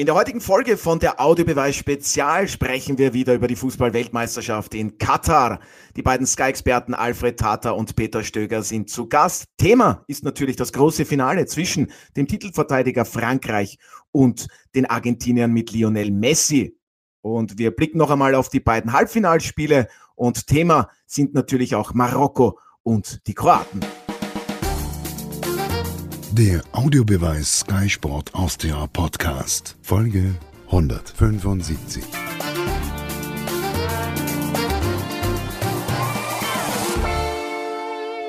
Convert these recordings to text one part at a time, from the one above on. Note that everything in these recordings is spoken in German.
In der heutigen Folge von der Audiobeweis Spezial sprechen wir wieder über die Fußball-Weltmeisterschaft in Katar. Die beiden Sky-Experten Alfred Tata und Peter Stöger sind zu Gast. Thema ist natürlich das große Finale zwischen dem Titelverteidiger Frankreich und den Argentiniern mit Lionel Messi. Und wir blicken noch einmal auf die beiden Halbfinalspiele und Thema sind natürlich auch Marokko und die Kroaten. Der Audiobeweis Sky Sport Austria Podcast, Folge 175.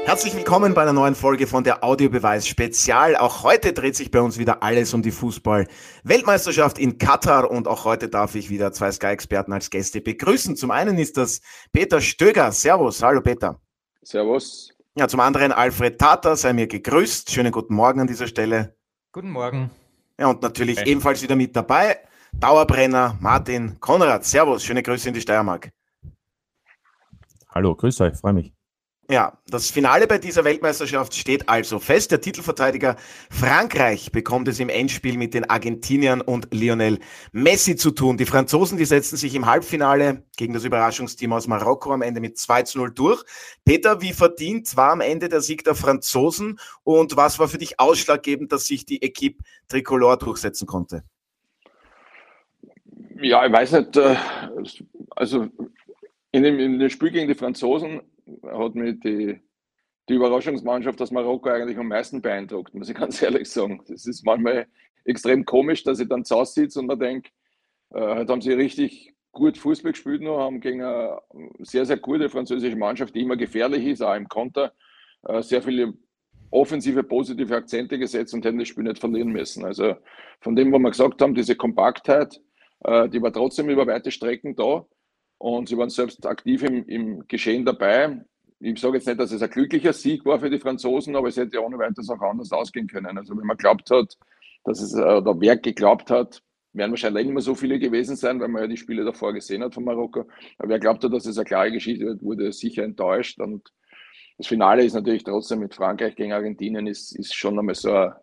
Herzlich willkommen bei einer neuen Folge von der Audiobeweis Spezial. Auch heute dreht sich bei uns wieder alles um die Fußball-Weltmeisterschaft in Katar und auch heute darf ich wieder zwei Sky-Experten als Gäste begrüßen. Zum einen ist das Peter Stöger. Servus. Hallo Peter. Servus. Ja, zum anderen Alfred Tata, sei mir gegrüßt. Schönen guten Morgen an dieser Stelle. Guten Morgen. Ja, und natürlich hey. ebenfalls wieder mit dabei, Dauerbrenner Martin Konrad. Servus, schöne Grüße in die Steiermark. Hallo, grüß euch, freue mich. Ja, das Finale bei dieser Weltmeisterschaft steht also fest. Der Titelverteidiger Frankreich bekommt es im Endspiel mit den Argentiniern und Lionel Messi zu tun. Die Franzosen, die setzen sich im Halbfinale gegen das Überraschungsteam aus Marokko am Ende mit 2 zu 0 durch. Peter, wie verdient war am Ende der Sieg der Franzosen und was war für dich ausschlaggebend, dass sich die Equipe Tricolore durchsetzen konnte? Ja, ich weiß nicht, äh, also in dem, in dem Spiel gegen die Franzosen hat mich die, die Überraschungsmannschaft aus Marokko eigentlich am meisten beeindruckt, muss ich ganz ehrlich sagen. Das ist manchmal extrem komisch, dass ich dann zu Hause sitze und mir denke, äh, heute haben sie richtig gut Fußball gespielt noch, haben gegen eine sehr, sehr gute französische Mannschaft, die immer gefährlich ist, auch im Konter, äh, sehr viele offensive, positive Akzente gesetzt und hätten das Spiel nicht verlieren müssen. Also von dem, was wir gesagt haben, diese Kompaktheit, äh, die war trotzdem über weite Strecken da. Und sie waren selbst aktiv im, im Geschehen dabei. Ich sage jetzt nicht, dass es ein glücklicher Sieg war für die Franzosen, aber es hätte ohne weiteres auch anders ausgehen können. Also wenn man glaubt hat, dass es, oder wer geglaubt hat, werden wahrscheinlich nicht mehr so viele gewesen sein, weil man ja die Spiele davor gesehen hat von Marokko. Aber wer glaubt hat, dass es eine klare Geschichte wird, wurde sicher enttäuscht. Und das Finale ist natürlich trotzdem mit Frankreich gegen Argentinien, ist, ist schon einmal so ein,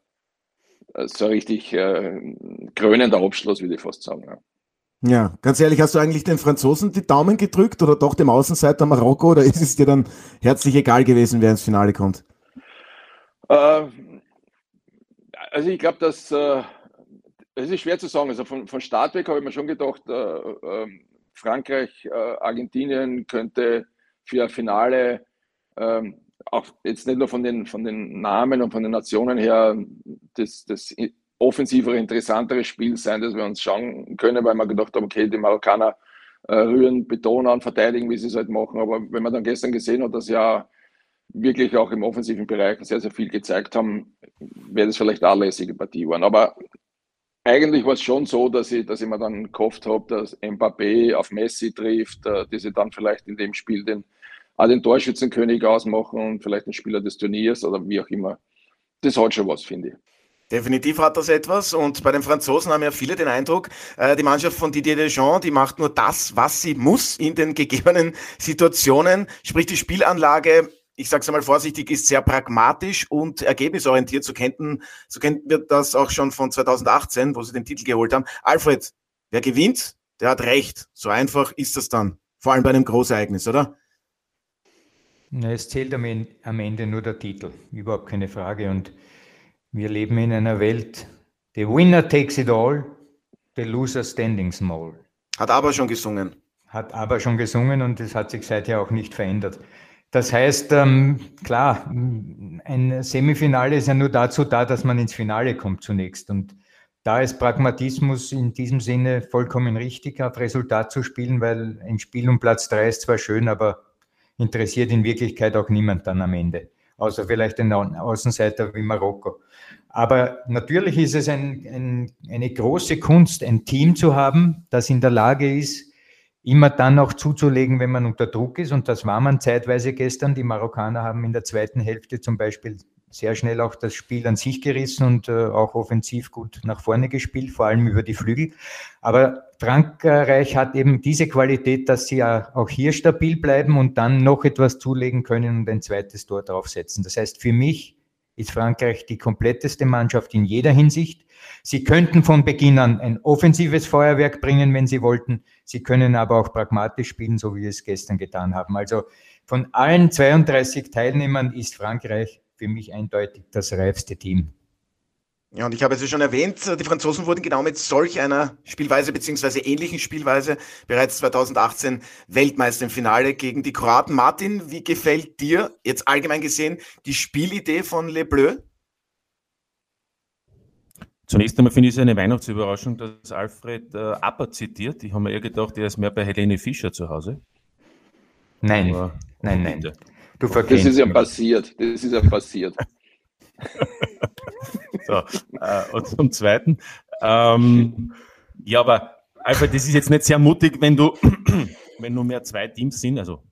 so ein richtig äh, krönender Abschluss, würde ich fast sagen. Ja. Ja, ganz ehrlich, hast du eigentlich den Franzosen die Daumen gedrückt oder doch dem Außenseiter Marokko oder ist es dir dann herzlich egal gewesen, wer ins Finale kommt? Äh, also ich glaube, dass äh, es ist schwer zu sagen. Also von, von Start weg habe ich mir schon gedacht, äh, ähm, Frankreich, äh, Argentinien könnte für ein Finale ähm, auch jetzt nicht nur von den, von den Namen und von den Nationen her das, das offensivere, interessantere Spiel sein, das wir uns schauen können, weil wir gedacht haben, okay, die Marokkaner äh, rühren, betonen, verteidigen, wie sie es halt machen. Aber wenn man dann gestern gesehen hat, dass ja wirklich auch im offensiven Bereich sehr, sehr viel gezeigt haben, wäre das vielleicht eine lässige Partie geworden. Aber eigentlich war es schon so, dass ich, dass ich mir dann gehofft habe, dass Mbappé auf Messi trifft, äh, die sie dann vielleicht in dem Spiel den, auch den Torschützenkönig ausmachen und vielleicht den Spieler des Turniers oder wie auch immer. Das hat schon was, finde ich. Definitiv hat das etwas und bei den Franzosen haben ja viele den Eindruck, äh, die Mannschaft von Didier Deschamps, die macht nur das, was sie muss in den gegebenen Situationen, sprich die Spielanlage, ich sage es einmal vorsichtig, ist sehr pragmatisch und ergebnisorientiert. So kennen, so kennen wir das auch schon von 2018, wo sie den Titel geholt haben. Alfred, wer gewinnt, der hat recht. So einfach ist das dann, vor allem bei einem Großereignis, oder? Es zählt am Ende nur der Titel, überhaupt keine Frage und wir leben in einer Welt, the winner takes it all, the loser standing small. Hat aber schon gesungen. Hat aber schon gesungen und es hat sich seither auch nicht verändert. Das heißt, ähm, klar, ein Semifinale ist ja nur dazu da, dass man ins Finale kommt zunächst. Und da ist Pragmatismus in diesem Sinne vollkommen richtig, auf Resultat zu spielen, weil ein Spiel um Platz drei ist zwar schön, aber interessiert in Wirklichkeit auch niemand dann am Ende außer vielleicht den Außenseiter wie Marokko. Aber natürlich ist es ein, ein, eine große Kunst, ein Team zu haben, das in der Lage ist, immer dann auch zuzulegen, wenn man unter Druck ist. Und das war man zeitweise gestern. Die Marokkaner haben in der zweiten Hälfte zum Beispiel sehr schnell auch das Spiel an sich gerissen und äh, auch offensiv gut nach vorne gespielt, vor allem über die Flügel. Aber Frankreich hat eben diese Qualität, dass sie auch hier stabil bleiben und dann noch etwas zulegen können und ein zweites Tor draufsetzen. Das heißt, für mich ist Frankreich die kompletteste Mannschaft in jeder Hinsicht. Sie könnten von Beginn an ein offensives Feuerwerk bringen, wenn sie wollten. Sie können aber auch pragmatisch spielen, so wie wir es gestern getan haben. Also von allen 32 Teilnehmern ist Frankreich für mich eindeutig das reifste Team. Ja, und ich habe es ja schon erwähnt, die Franzosen wurden genau mit solch einer Spielweise beziehungsweise ähnlichen Spielweise bereits 2018 Weltmeister im Finale gegen die Kroaten. Martin, wie gefällt dir jetzt allgemein gesehen die Spielidee von Le Bleu? Zunächst einmal finde ich es eine Weihnachtsüberraschung, dass Alfred äh, Apper zitiert. Ich habe mir eher gedacht, er ist mehr bei Helene Fischer zu Hause. Nein, Aber, nein, nein. Du das ist ja passiert. Das ist ja passiert. so, äh, und zum Zweiten, ähm, ja, aber Alfred, das ist jetzt nicht sehr mutig, wenn du, wenn nur mehr zwei Teams sind, also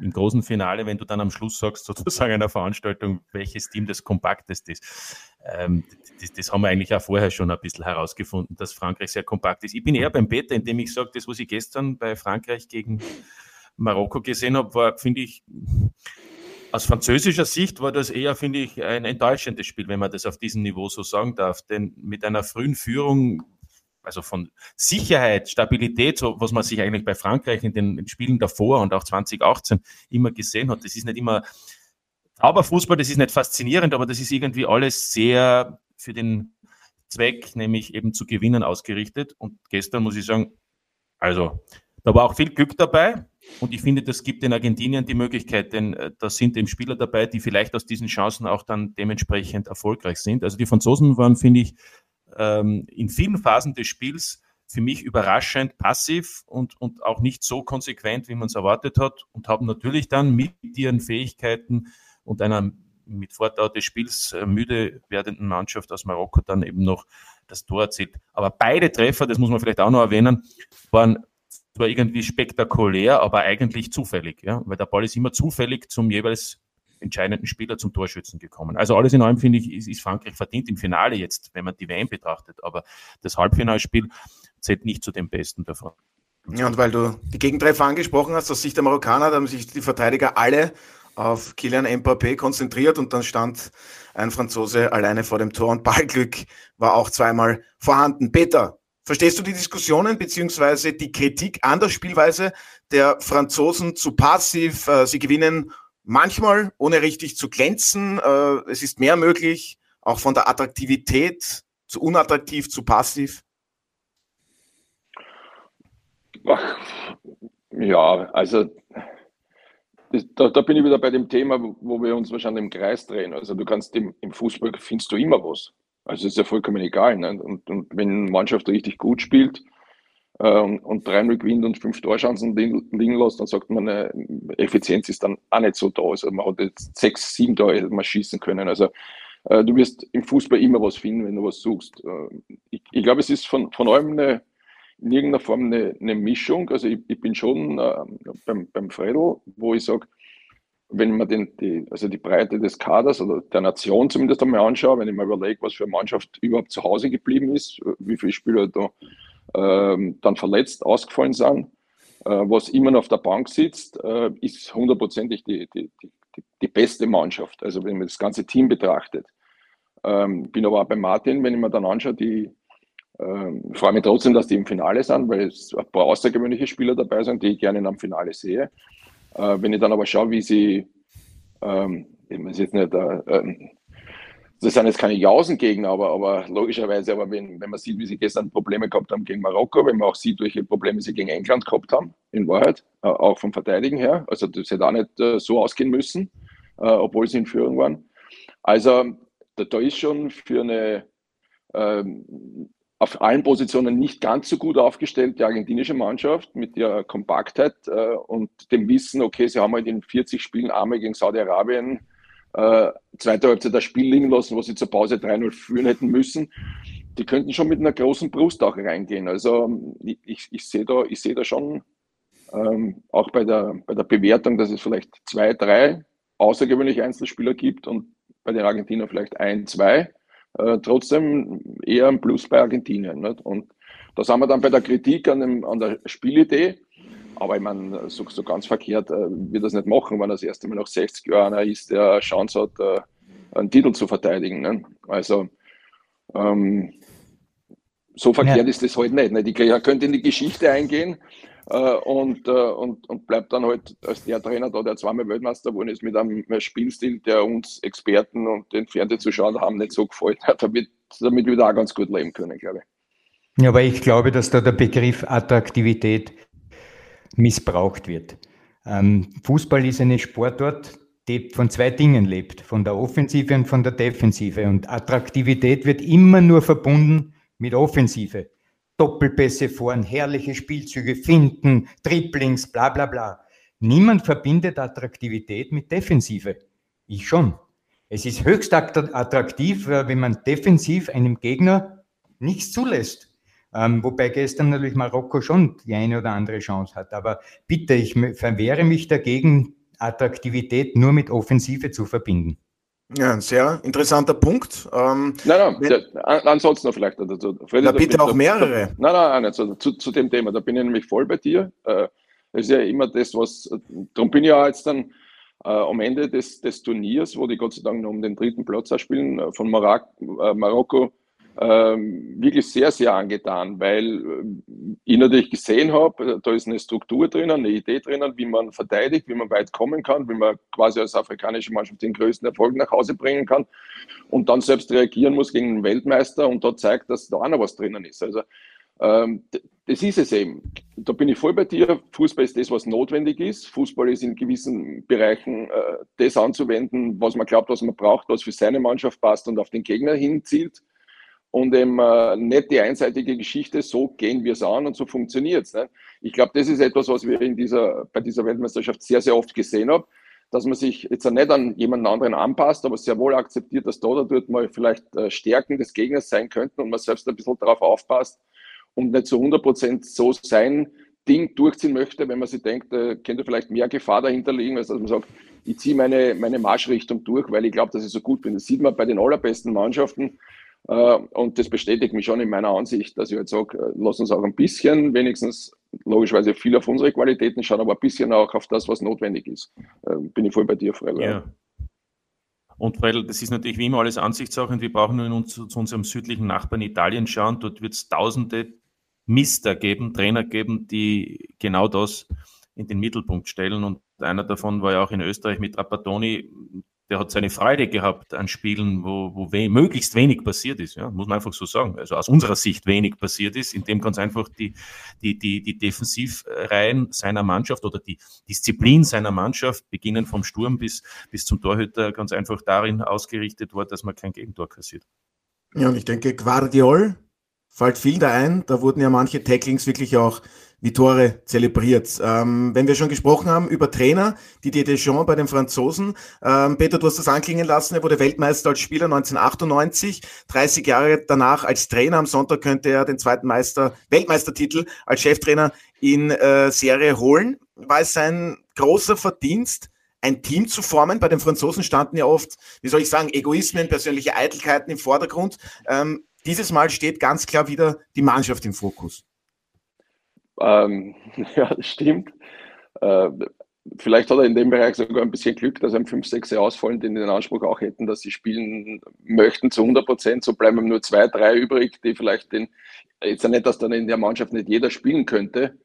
im großen Finale, wenn du dann am Schluss sagst, sozusagen einer Veranstaltung, welches Team das kompakteste ist. Ähm, das, das, haben wir eigentlich auch vorher schon ein bisschen herausgefunden, dass Frankreich sehr kompakt ist. Ich bin eher beim Beta, indem ich sage, das, was ich gestern bei Frankreich gegen Marokko gesehen habe, war, finde ich, aus französischer Sicht war das eher, finde ich, ein enttäuschendes Spiel, wenn man das auf diesem Niveau so sagen darf. Denn mit einer frühen Führung, also von Sicherheit, Stabilität, so was man sich eigentlich bei Frankreich in den Spielen davor und auch 2018 immer gesehen hat, das ist nicht immer Zauberfußball, das ist nicht faszinierend, aber das ist irgendwie alles sehr für den Zweck, nämlich eben zu gewinnen, ausgerichtet. Und gestern muss ich sagen, also da war auch viel Glück dabei. Und ich finde, das gibt den Argentinien die Möglichkeit, denn äh, da sind eben Spieler dabei, die vielleicht aus diesen Chancen auch dann dementsprechend erfolgreich sind. Also die Franzosen waren, finde ich, ähm, in vielen Phasen des Spiels für mich überraschend passiv und, und auch nicht so konsequent, wie man es erwartet hat und haben natürlich dann mit ihren Fähigkeiten und einer mit Fortdauer des Spiels äh, müde werdenden Mannschaft aus Marokko dann eben noch das Tor erzielt. Aber beide Treffer, das muss man vielleicht auch noch erwähnen, waren zwar irgendwie spektakulär, aber eigentlich zufällig, ja, weil der Ball ist immer zufällig zum jeweils entscheidenden Spieler zum Torschützen gekommen. Also alles in allem finde ich, ist, ist Frankreich verdient im Finale jetzt, wenn man die WM betrachtet, aber das Halbfinalspiel zählt nicht zu den besten davon. Ja, und weil du die Gegentreffer angesprochen hast, aus Sicht der Marokkaner, da haben sich die Verteidiger alle auf Kylian Mbappé konzentriert und dann stand ein Franzose alleine vor dem Tor und Ballglück war auch zweimal vorhanden. Peter, Verstehst du die Diskussionen beziehungsweise die Kritik an der Spielweise der Franzosen zu passiv? Äh, sie gewinnen manchmal, ohne richtig zu glänzen. Äh, es ist mehr möglich, auch von der Attraktivität zu unattraktiv zu passiv. Ja, also da, da, bin ich wieder bei dem Thema, wo wir uns wahrscheinlich im Kreis drehen. Also du kannst im, im Fußball findest du immer was. Also ist ja vollkommen egal. Ne? Und, und, wenn eine Mannschaft richtig gut spielt äh, und 3-0 gewinnt und fünf Torchancen liegen lässt, dann sagt man, äh, Effizienz ist dann auch nicht so da. Also man hat jetzt sechs, sieben Tore mal schießen können. Also äh, du wirst im Fußball immer was finden, wenn du was suchst. Äh, ich, ich glaube, es ist von, von allem eine, in irgendeiner Form eine, eine Mischung. Also ich, ich bin schon äh, beim, beim Fredel, wo ich sage, wenn man den, die, also die Breite des Kaders oder der Nation zumindest einmal anschaue, wenn ich mir überlege, was für eine Mannschaft überhaupt zu Hause geblieben ist, wie viele Spieler da ähm, dann verletzt ausgefallen sind, äh, was immer noch auf der Bank sitzt, äh, ist hundertprozentig die, die, die, die, beste Mannschaft. Also wenn man das ganze Team betrachtet. Ähm, bin aber auch bei Martin, wenn ich mir dann anschaue, die ähm, freue mich trotzdem, dass die im Finale sind, weil es ein paar außergewöhnliche Spieler dabei sind, die ich gerne in einem Finale sehe. Äh, wenn ich dann aber schaue, wie sie, ähm, ich jetzt nicht, äh, äh, das sind jetzt keine Jausengegner, aber, aber logischerweise, aber wenn, wenn man sieht, wie sie gestern Probleme gehabt haben gegen Marokko, wenn man auch sieht, welche Probleme sie gegen England gehabt haben, in Wahrheit, äh, auch vom Verteidigen her, also das hätte auch nicht äh, so ausgehen müssen, äh, obwohl sie in Führung waren. Also da, da ist schon für eine ähm, auf allen Positionen nicht ganz so gut aufgestellt, die argentinische Mannschaft mit ihrer Kompaktheit äh, und dem Wissen, okay, sie haben halt in 40 Spielen einmal gegen Saudi-Arabien äh, zweite Halbzeit das Spiel liegen lassen, wo sie zur Pause 3-0 führen hätten müssen. Die könnten schon mit einer großen Brust auch reingehen. Also ich, ich sehe da, ich sehe da schon ähm, auch bei der, bei der Bewertung, dass es vielleicht zwei, drei außergewöhnliche Einzelspieler gibt und bei den Argentinern vielleicht ein, zwei äh, trotzdem eher ein Plus bei Argentinien. Nicht? Und da sind wir dann bei der Kritik an, dem, an der Spielidee. Aber ich meine, so, so ganz verkehrt äh, wird das nicht machen, wenn das erste Mal nach 60 Jahren ist, der Chance hat, äh, einen Titel zu verteidigen. Ne? Also ähm, so verkehrt ja. ist das halt nicht. Ne? Die könnte in die Geschichte eingehen äh, und, äh, und, und bleibt dann halt als der Trainer da, der zweimal Weltmeister geworden ist, mit einem Spielstil, der uns Experten und den Fernsehzuschauern haben nicht so gefällt hat, damit, damit wir da auch ganz gut leben können, glaube ich. Ja, aber ich glaube, dass da der Begriff Attraktivität missbraucht wird. Ähm, Fußball ist eine Sportart, die von zwei Dingen lebt, von der Offensive und von der Defensive. Und Attraktivität wird immer nur verbunden mit Offensive. Doppelpässe vorn, herrliche Spielzüge, Finden, Triplings, bla bla bla. Niemand verbindet Attraktivität mit Defensive. Ich schon. Es ist höchst attraktiv, äh, wenn man defensiv einem Gegner nichts zulässt. Ähm, wobei gestern natürlich Marokko schon die eine oder andere Chance hat. Aber bitte, ich verwehre mich dagegen, Attraktivität nur mit Offensive zu verbinden. Ja, ein sehr interessanter Punkt. Ähm, nein, nein, wenn, ansonsten noch vielleicht. Also, Freddy, na, bitte auch mehrere. Da, nein, nein, nein also, zu, zu dem Thema, da bin ich nämlich voll bei dir. Äh, das ist ja immer das, was, darum bin ich ja jetzt dann äh, am Ende des, des Turniers, wo die Gott sei Dank noch um den dritten Platz spielen, äh, von Marak, äh, Marokko ähm, wirklich sehr, sehr angetan, weil äh, ich natürlich gesehen habe, da ist eine Struktur drinnen, eine Idee drinnen, wie man verteidigt, wie man weit kommen kann, wie man quasi als afrikanische Mannschaft den größten Erfolg nach Hause bringen kann und dann selbst reagieren muss gegen den Weltmeister und da zeigt, dass da auch noch was drinnen ist. Also ähm, das ist es eben. Da bin ich voll bei dir. Fußball ist das, was notwendig ist. Fußball ist in gewissen Bereichen äh, das anzuwenden, was man glaubt, was man braucht, was für seine Mannschaft passt und auf den Gegner hinzielt und eben äh, nicht die einseitige Geschichte, so gehen wir es an und so funktioniert es. Ne? Ich glaube, das ist etwas, was wir in dieser, bei dieser Weltmeisterschaft sehr, sehr oft gesehen haben, dass man sich jetzt nicht an jemanden anderen anpasst, aber sehr wohl akzeptiert, dass da oder dort mal vielleicht äh, Stärken des Gegners sein könnten und man selbst ein bisschen darauf aufpasst und nicht zu 100 Prozent so sein Ding durchziehen möchte, wenn man sich denkt, äh, könnte vielleicht mehr Gefahr dahinter liegen, als dass man sagt, ich ziehe meine, meine Marschrichtung durch, weil ich glaube, dass ich so gut bin. Das sieht man bei den allerbesten Mannschaften, und das bestätigt mich schon in meiner Ansicht, dass ich halt sage, äh, lass uns auch ein bisschen, wenigstens logischerweise viel auf unsere Qualitäten schauen, aber ein bisschen auch auf das, was notwendig ist. Äh, bin ich voll bei dir, Freiler. Ja. Und weil das ist natürlich wie immer alles Ansichtssache und wir brauchen nur in uns, zu unserem südlichen Nachbarn Italien schauen. Dort wird es tausende Mister geben, Trainer geben, die genau das in den Mittelpunkt stellen. Und einer davon war ja auch in Österreich mit Trapattoni, der hat seine Freude gehabt an Spielen, wo, wo we möglichst wenig passiert ist. Ja, muss man einfach so sagen. Also aus unserer Sicht wenig passiert ist, indem ganz einfach die, die, die, die Defensivreihen seiner Mannschaft oder die Disziplin seiner Mannschaft, beginnen vom Sturm bis, bis zum Torhüter, ganz einfach darin ausgerichtet war, dass man kein Gegentor kassiert. Ja, und ich denke, Guardiol fällt viel da ein. Da wurden ja manche Tacklings wirklich auch wie Tore zelebriert. Ähm, wenn wir schon gesprochen haben über Trainer, Didier Deschamps bei den Franzosen. Ähm, Peter, du hast das anklingen lassen, er wurde Weltmeister als Spieler 1998, 30 Jahre danach als Trainer. Am Sonntag könnte er den zweiten Meister, Weltmeistertitel als Cheftrainer in äh, Serie holen. War es sein großer Verdienst, ein Team zu formen. Bei den Franzosen standen ja oft, wie soll ich sagen, Egoismen, persönliche Eitelkeiten im Vordergrund. Ähm, dieses Mal steht ganz klar wieder die Mannschaft im Fokus. Ähm, ja, das stimmt. Äh, vielleicht hat er in dem Bereich sogar ein bisschen Glück, dass einem fünf, sechs ausfallen, die den Anspruch auch hätten, dass sie spielen möchten zu 100 Prozent. So bleiben nur zwei, drei übrig, die vielleicht den, jetzt ja nicht, dass dann in der Mannschaft nicht jeder spielen könnte.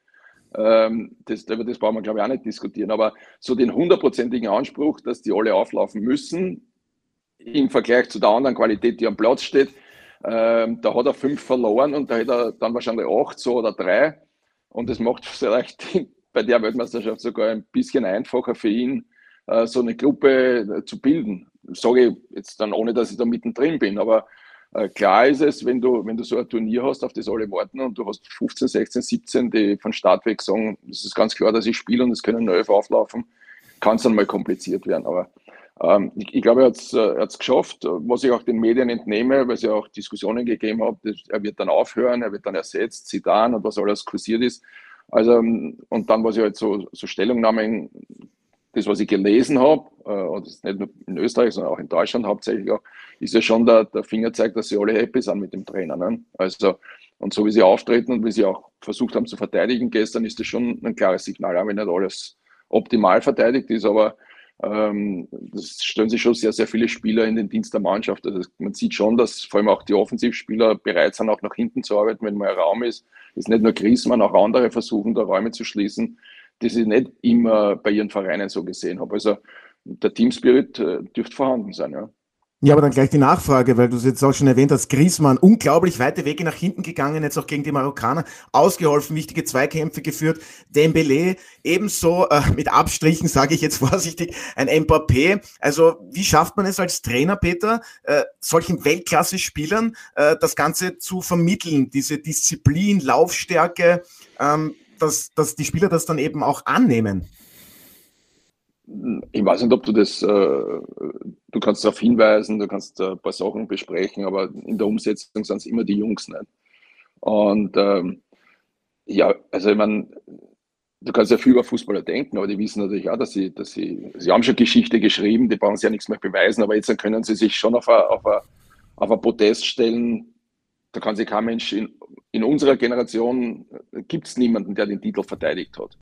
Ähm, das, über das brauchen wir, glaube ich, auch nicht diskutieren. Aber so den hundertprozentigen Anspruch, dass die alle auflaufen müssen, im Vergleich zu der anderen Qualität, die am Platz steht, ähm, da hat er fünf verloren und da hat er dann wahrscheinlich acht, so oder drei. Und es macht vielleicht bei der Weltmeisterschaft sogar ein bisschen einfacher für ihn, äh, so eine Gruppe äh, zu bilden. Sage ich jetzt dann, ohne dass ich da mittendrin bin, aber äh, klar ist es, wenn du, wenn du so ein Turnier hast, auf das alle warten und du hast 15, 16, 17, die von Start weg sagen, es ist ganz klar, dass ich spiele und es können elf auflaufen, kann es dann mal kompliziert werden. Aber ich, ich, glaube, er hat es äh, geschafft, was ich auch den Medien entnehme, weil es ja auch Diskussionen gegeben hat. Er wird dann aufhören, er wird dann ersetzt, Zidane und was alles kursiert ist. Also, ähm, und dann, was ich halt so, so Stellungnahmen, das, was ich gelesen habe, äh, und das nicht nur in Österreich, sondern auch in Deutschland hauptsächlich auch, ist ja schon der, der Fingerzeig, dass sie alle happy sind mit dem Trainer. Ne? Also, und so wie sie auftreten und wie sie auch versucht haben zu verteidigen gestern, ist das schon ein klares Signal, auch wenn nicht alles optimal verteidigt ist, aber Ähm, das stellen sich schon sehr, sehr viele Spieler in den Dienst der Mannschaft. Also man sieht schon, dass vor allem auch die Offensivspieler bereit sind, auch nach hinten zu arbeiten, wenn mal Raum ist. Das ist nicht nur Griezmann, auch andere versuchen, da Räume zu schließen, die ich nicht immer bei ihren Vereinen so gesehen habe. Also der Teamspirit äh, dürfte vorhanden sein, ja. Ja, aber dann gleich die Nachfrage, weil du es jetzt auch schon erwähnt hast, Griezmann, unglaublich weite Wege nach hinten gegangen, jetzt auch gegen die Marokkaner, ausgeholfen, wichtige Zweikämpfe geführt, Dembele, ebenso äh, mit Abstrichen, sage ich jetzt vorsichtig, ein Mbappé. Also wie schafft man es als Trainer, Peter, äh, solchen Weltklasse-Spielern äh, das Ganze zu vermitteln, diese Disziplin, Laufstärke, ähm, dass, dass die Spieler das dann eben auch annehmen? Ich weiß nicht, ob du das, äh, du kannst darauf hinweisen, du kannst ein paar Sachen besprechen, aber in der Umsetzung sind es immer die Jungs nicht. Und ähm, ja, also ich meine, du kannst ja viel über Fußballer denken, aber die wissen natürlich auch, dass sie, dass sie, sie haben schon Geschichte geschrieben, die brauchen sie ja nichts mehr beweisen, aber jetzt können sie sich schon auf ein, auf auf Podest stellen. Da kann sich kein Mensch in, in unserer Generation gibt es niemanden, der den Titel verteidigt hat.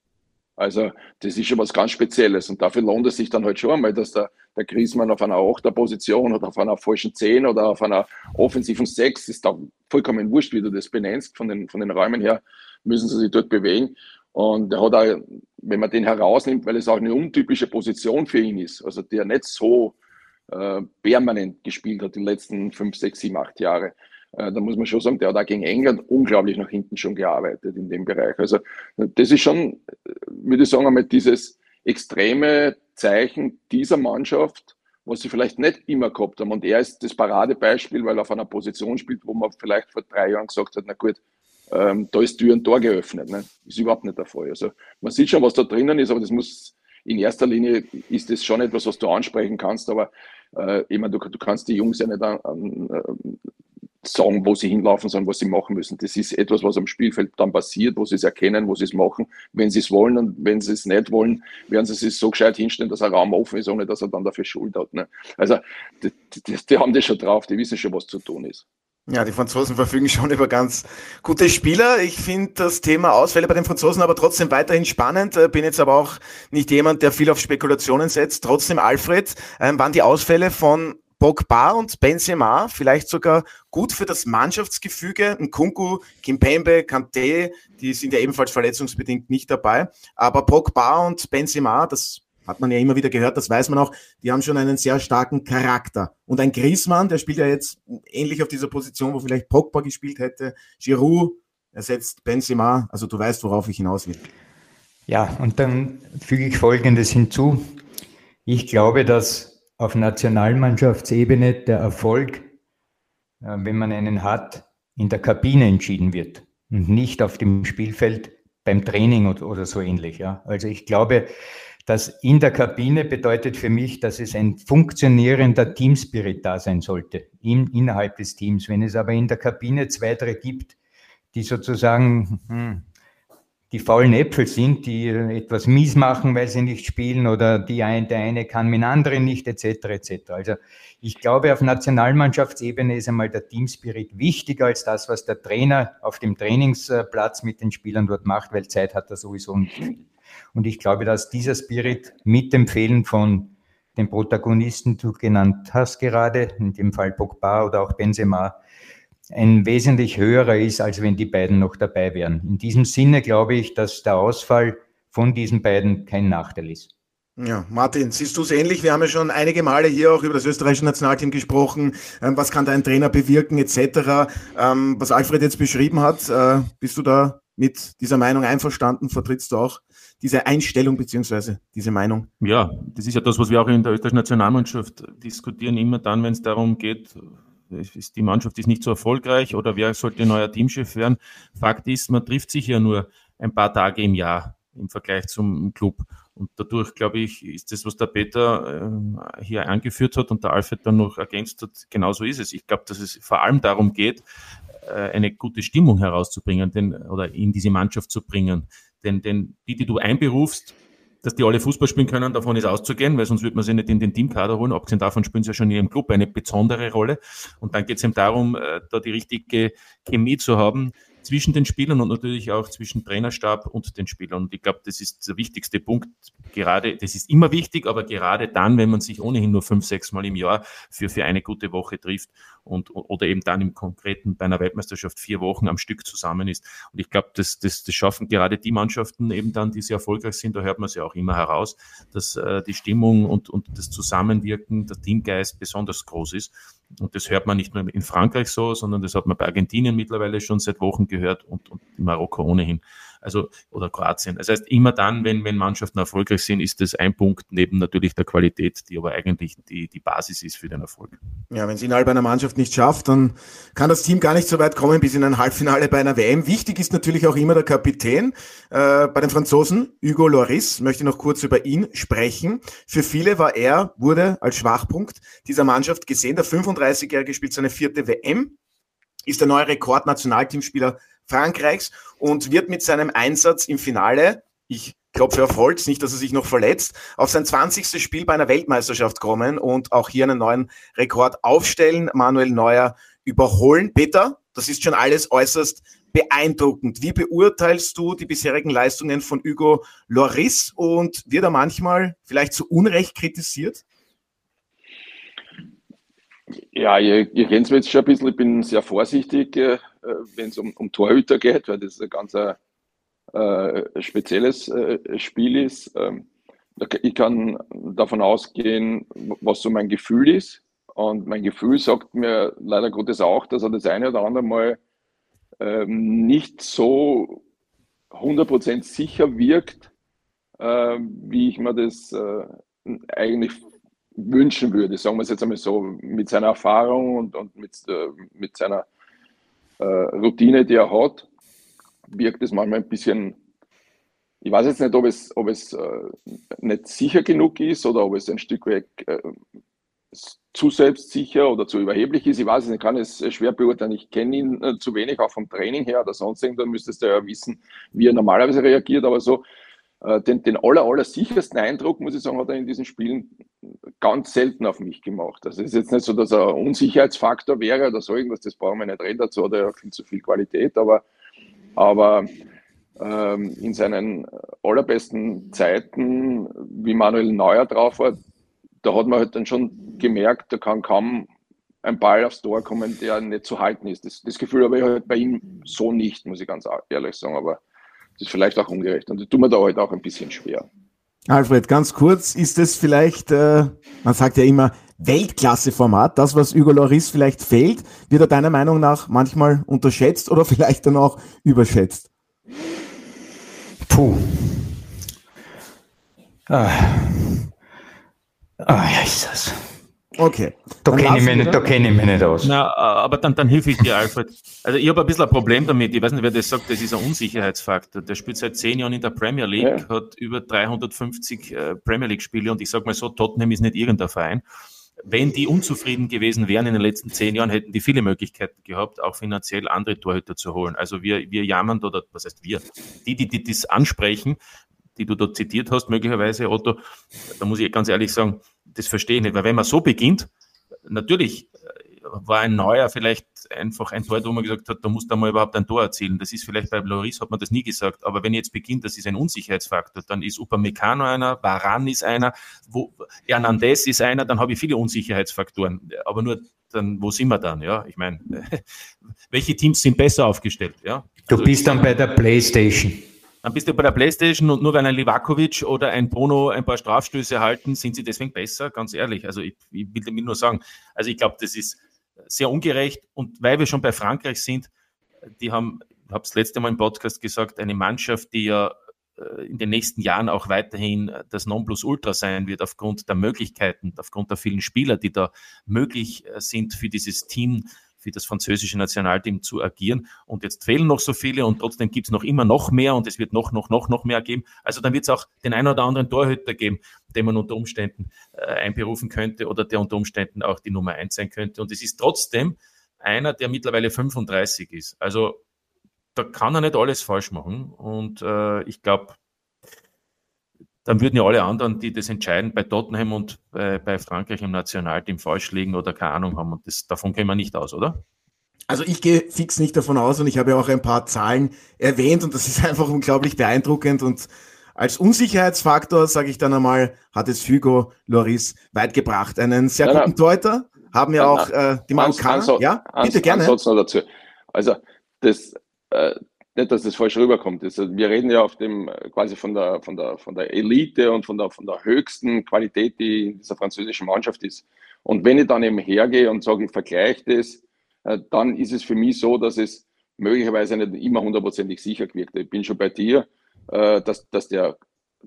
Also das ist schon was ganz Spezielles und dafür lohnt es sich dann halt schon einmal, dass der, der Griezmann auf einer 8 Position oder auf einer falschen 10 oder auf einer offensiven 6, ist da vollkommen wurscht, wie du das benennst, von den, von den Räumen her müssen sie sich dort bewegen. Und er hat auch, wenn man den herausnimmt, weil es auch eine untypische Position für ihn ist, also der nicht so äh, permanent gespielt hat die letzten 5, 6, 7, 8 Jahre, da muss man schon sagen, der hat auch gegen England unglaublich nach hinten schon gearbeitet in dem Bereich. Also das ist schon, würde ich sagen, einmal dieses extreme Zeichen dieser Mannschaft, was sie vielleicht nicht immer gehabt haben. Und er ist das Paradebeispiel, weil er auf einer Position spielt, wo man vielleicht vor drei Jahren gesagt hat, na gut, ähm, da ist Tür und Tor geöffnet. Ne? Ist überhaupt nicht der Fall. Also man sieht schon, was da drinnen ist, aber das muss in erster Linie ist das schon etwas, was du ansprechen kannst, aber äh, ich meine, du, du kannst die Jungs ja nicht an, an, sagen, wo sie hinlaufen, sondern was sie machen müssen. Das ist etwas, was am Spielfeld dann passiert, wo sie es erkennen, wo sie es machen. Wenn sie es wollen und wenn sie es nicht wollen, werden sie sich so gescheit hinstellen, dass ein Raum offen ist, ohne dass er dann dafür Schuld hat. Ne? Also die, die, die, haben das schon drauf, die wissen schon, was zu tun ist. Ja, die Franzosen verfügen schon über ganz gute Spieler. Ich finde das Thema Ausfälle bei den Franzosen aber trotzdem weiterhin spannend. Äh, bin jetzt aber auch nicht jemand, der viel auf Spekulationen setzt. Trotzdem, Alfred, ähm, waren die Ausfälle von Pogba und Benzema vielleicht sogar gut für das Mannschaftsgefüge. Nkunku, Kimpembe, Kante, die sind ja ebenfalls verletzungsbedingt nicht dabei. Aber Pogba und Benzema, das hat man ja immer wieder gehört, das weiß man auch, die haben schon einen sehr starken Charakter. Und ein Griezmann, der spielt ja jetzt ähnlich auf dieser Position, wo vielleicht Pogba gespielt hätte. Giroud ersetzt Benzema. Also du weißt, worauf ich hinaus will. Ja, und dann füge ich Folgendes hinzu. Ich glaube, dass auf Nationalmannschaftsebene der Erfolg, äh, wenn man einen hat, in der Kabine entschieden wird und nicht auf dem Spielfeld beim Training oder, so ähnlich. Also ich glaube, dass in der Kabine bedeutet für mich, dass es ein funktionierender Teamspirit da sein sollte, in, innerhalb des Teams. Wenn es aber in der Kabine zwei, drei gibt, die sozusagen hm, die faulen Äpfel sind, die etwas mies machen, weil sie nicht spielen oder die ein, der eine kann mit anderen nicht, etc. etc. Also ich glaube, auf Nationalmannschaftsebene ist einmal der Teamspirit wichtiger als das, was der Trainer auf dem Trainingsplatz mit den Spielern dort macht, weil Zeit hat er sowieso nicht viel. Und ich glaube, dass dieser Spirit mit dem Fehlen von den Protagonisten, du genannt hast gerade, in dem Fall Pogba oder auch Benzema, ein wesentlich höherer ist, als wenn die beiden noch dabei wären. In diesem Sinne glaube ich, dass der Ausfall von diesen beiden kein Nachteil ist. Ja, Martin, siehst du es ähnlich? Wir haben ja schon einige Male hier auch über das österreichische Nationalteam gesprochen. Ähm, was kann da ein Trainer bewirken, etc. Ähm, was Alfred jetzt beschrieben hat, äh, bist du da mit dieser Meinung einverstanden? Vertrittst du auch diese Einstellung beziehungsweise diese Meinung? Ja, das ist ja das, was wir auch in der österreichischen Nationalmannschaft diskutieren, immer dann, wenn es darum geht, ist die Mannschaft ist nicht so erfolgreich oder wer sollte neuer Teamchef werden. Fakt ist, man trifft sich ja nur ein paar Tage im Jahr im Vergleich zum Club. Und dadurch, glaube ich, ist das, was der Peter äh, hier angeführt hat und der Alfred dann noch ergänzt hat, genauso ist es. Ich glaube, dass es vor allem darum geht, äh, eine gute Stimmung herauszubringen denn, oder in diese Mannschaft zu bringen. Denn, denn die, die du einberufst, dass die alle Fußball spielen können, davon ist auszugehen, weil sonst würde man sie nicht in den Teamkader holen. Abgesehen davon spielen sie ja schon in ihrem Club eine besondere Rolle. Und dann geht es eben darum, äh, da die richtige Chemie zu haben zwischen den Spielern und natürlich auch zwischen Trainerstab und den Spielern. Und ich glaube, das ist der wichtigste Punkt. Gerade, das ist immer wichtig, aber gerade dann, wenn man sich ohnehin nur fünf, sechs Mal im Jahr für, für eine gute Woche trifft und, oder eben dann im Konkreten bei einer Weltmeisterschaft vier Wochen am Stück zusammen ist. Und ich glaube, das, das, das schaffen gerade die Mannschaften eben dann, die sehr erfolgreich sind. Da hört man es ja auch immer heraus, dass äh, die Stimmung und, und das Zusammenwirken, der Teamgeist besonders groß ist. Und das hört man nicht nur in Frankreich so, sondern das hat man bei Argentinien mittlerweile schon seit Wochen gehört und, und in Marokko ohnehin. Also, oder Kroatien. Das heißt, immer dann, wenn, wenn Mannschaften erfolgreich sind, ist das ein Punkt neben natürlich der Qualität, die aber eigentlich die, die Basis ist für den Erfolg. Ja, wenn es innerhalb einer Mannschaft nicht schafft, dann kann das Team gar nicht so weit kommen bis in ein Halbfinale bei einer WM. Wichtig ist natürlich auch immer der Kapitän. Äh, bei den Franzosen, Hugo Loris, möchte noch kurz über ihn sprechen. Für viele war er, wurde als Schwachpunkt dieser Mannschaft gesehen. Der 35-Jährige spielt seine vierte WM, ist der neue Rekordnationalteamspieler Frankreichs und wird mit seinem Einsatz im Finale, ich klopfe auf Holz, nicht, dass er sich noch verletzt, auf sein 20. Spiel bei einer Weltmeisterschaft kommen und auch hier einen neuen Rekord aufstellen, Manuel Neuer überholen. Peter, das ist schon alles äußerst beeindruckend. Wie beurteilst du die bisherigen Leistungen von Hugo Loris und wird er manchmal vielleicht zu Unrecht kritisiert? Ja, ihr, ihr kennt es jetzt schon ein bisschen. Ich bin sehr vorsichtig, äh, wenn es um, um Torhüter geht, weil das ein ganz äh, spezielles äh, Spiel ist. Ähm, ich kann davon ausgehen, was so mein Gefühl ist. Und mein Gefühl sagt mir leider Gottes auch, dass er das eine oder andere Mal ähm, nicht so 100% sicher wirkt, äh, wie ich mir das äh, eigentlich wünschen würde, sagen wir es jetzt einmal so, mit seiner Erfahrung und, und mit, äh, mit seiner äh, Routine, die er hat, wirkt es manchmal ein bisschen, ich weiß jetzt nicht, ob es, ob es äh, nicht sicher genug ist oder ob es ein Stück weit äh, zu selbstsicher oder zu überheblich ist. Ich weiß es nicht, kann es schwer beurteilen. Ich kenne ihn äh, zu wenig, auch vom Training her oder sonst irgendwas, müsstest du ja wissen, wie er normalerweise reagiert, aber so den, den aller, aller sichersten Eindruck, muss ich sagen, hat er in diesen Spielen ganz selten auf mich gemacht. Also es ist jetzt nicht so, dass er ein Unsicherheitsfaktor wäre oder so irgendwas, das brauchen wir nicht reden, dazu hat er ja viel zu viel Qualität, aber, aber ähm, in seinen allerbesten Zeiten, wie Manuel Neuer drauf war, da hat man halt dann schon gemerkt, da kann kaum ein Ball aufs Tor kommen, der nicht zu halten ist. Das, das Gefühl habe ich halt bei ihm so nicht, muss ich ganz ehrlich sagen, aber das ist vielleicht auch ungerecht und das tut mir da halt auch ein bisschen schwer. Alfred, ganz kurz, ist es vielleicht, äh, man sagt ja immer, Weltklasse-Format, das, was Hugo Loris vielleicht fehlt, wird er deiner Meinung nach manchmal unterschätzt oder vielleicht dann auch überschätzt? Puh. Ah. Ah, ja, ist das. Okay. Da kenne ich, mich nicht, kenn ich mich nicht aus. Na, aber dann, dann hilf ich dir, Alfred. Also ich habe ein bisschen ein Problem damit. Ich weiß nicht, wer das sagt, das ist ein Unsicherheitsfaktor. Der spielt seit zehn Jahren in der Premier League, ja. hat über 350 äh, Premier League-Spiele und ich sage mal so, Tottenham ist nicht irgendein Verein. Wenn die unzufrieden gewesen wären in den letzten zehn Jahren, hätten die viele Möglichkeiten gehabt, auch finanziell andere Torhüter zu holen. Also wir, wir jammern oder was heißt wir? Die, die, die das ansprechen, die du dort zitiert hast, möglicherweise, Otto, da muss ich ganz ehrlich sagen, das verstehe ich nicht. Weil wenn man so beginnt, natürlich äh, war ein Neuer vielleicht einfach ein Tor, wo man gesagt hat, da muss da mal überhaupt ein Tor erzielen. Das ist vielleicht bei Loris hat man das nie gesagt, aber wenn jetzt beginnt, das ist ein Unsicherheitsfaktor, dann ist Upamecano einer, Varan ist einer, wo, Hernandez ist einer, dann habe ich viele Unsicherheitsfaktoren. Aber nur dann, wo sind wir dann? Ja, ich meine, welche Teams sind besser aufgestellt? Ja, du also, bist dann bei der Playstation. Dann bist du bei der Playstation und nur weil ein Livakovic oder ein Bono ein paar Strafstöße halten, sind sie deswegen besser, ganz ehrlich. Also ich, ich will damit nur sagen, also ich glaube, das ist sehr ungerecht und weil wir schon bei Frankreich sind, die haben, ich habe es letzte Mal im Podcast gesagt, eine Mannschaft, die ja äh, in den nächsten Jahren auch weiterhin das Nonplusultra sein wird, aufgrund der Möglichkeiten, aufgrund der vielen Spieler, die da möglich äh, sind für dieses Team für das französische Nationalteam zu agieren. Und jetzt fehlen noch so viele und trotzdem gibt es noch immer noch mehr und es wird noch, noch, noch, noch mehr geben. Also dann wird es auch den einen oder anderen Torhüter geben, den man unter Umständen äh, einberufen könnte oder der unter Umständen auch die Nummer eins sein könnte. Und es ist trotzdem einer, der mittlerweile 35 ist. Also da kann er nicht alles falsch machen. Und äh, ich glaube, dann würden ja alle anderen, die das entscheiden, bei Tottenham und bei, bei Frankreich im Nationalteam falsch liegen oder keine Ahnung haben. Und das, davon gehen wir nicht aus, oder? Also ich gehe fix nicht davon aus und ich habe ja auch ein paar Zahlen erwähnt und das ist einfach unglaublich beeindruckend und als Unsicherheitsfaktor, sage ich dann einmal, hat es Hugo Loris weit gebracht. Einen sehr guten Torhüter haben ja auch äh, die Marokkaner. An, ja, bitte gerne. Dazu. Also das, äh, nicht, dass das falsch rüberkommt. Das, wir reden ja auf dem quasi von der, von der, von der Elite und von der, von der höchsten Qualität, die in dieser französischen Mannschaft ist. Und wenn ich dann eben hergehe und sage, ich vergleiche das, äh, dann ist es für mich so, dass es möglicherweise nicht immer hundertprozentig sicher wirkt. Ich bin schon bei dir, äh, dass, dass der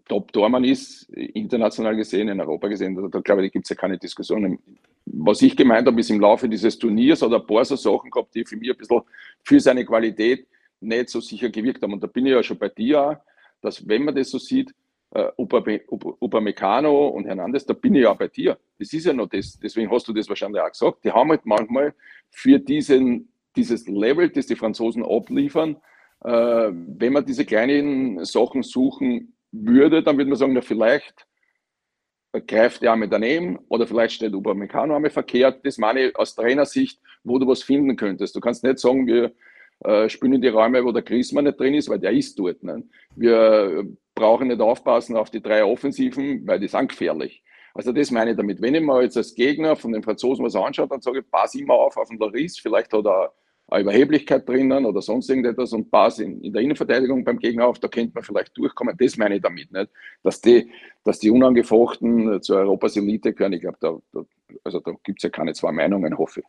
Top-Tormann ist, international gesehen, in Europa gesehen. Da, da glaube ich, gibt es ja keine Diskussion. Was ich gemeint habe, ist im Laufe dieses Turniers oder ein paar so Sachen gehabt, die für mich ein bisschen für seine Qualität nicht so sicher gewirkt haben. Und da bin ich ja schon bei dir, dass wenn man das so sieht, äh, Upamecano und Hernandez, da bin ich ja bei dir. Das ist ja noch das. Deswegen hast du das wahrscheinlich auch gesagt. Die haben halt manchmal für diesen, dieses Level, das die Franzosen abliefern, äh, wenn man diese kleinen Sachen suchen würde, dann würde man sagen, na, vielleicht greift der einmal daneben oder vielleicht steht Upamecano einmal verkehrt. Das meine ich aus Trainersicht, wo du was finden könntest. Du kannst nicht sagen, wir äh, spielen in die Räume, wo der Griezmann nicht drin ist, weil der ist dort. Ne? Wir brauchen nicht aufpassen auf die drei Offensiven, weil die sind gefährlich. Also das meine ich damit. Wenn ich mir jetzt als Gegner von den Franzosen was anschaue, dann sage ich, pass immer auf auf den Loris, vielleicht hat er eine Überheblichkeit drinnen oder sonst irgendetwas und pass in, in, der Innenverteidigung beim Gegner auf, da könnte man vielleicht durchkommen. Das meine ich damit nicht. Dass die, dass die unangefochten zur Europas Elite gehören, ich glaube, da, da, also da gibt es ja keine zwei Meinungen, hoffe ich.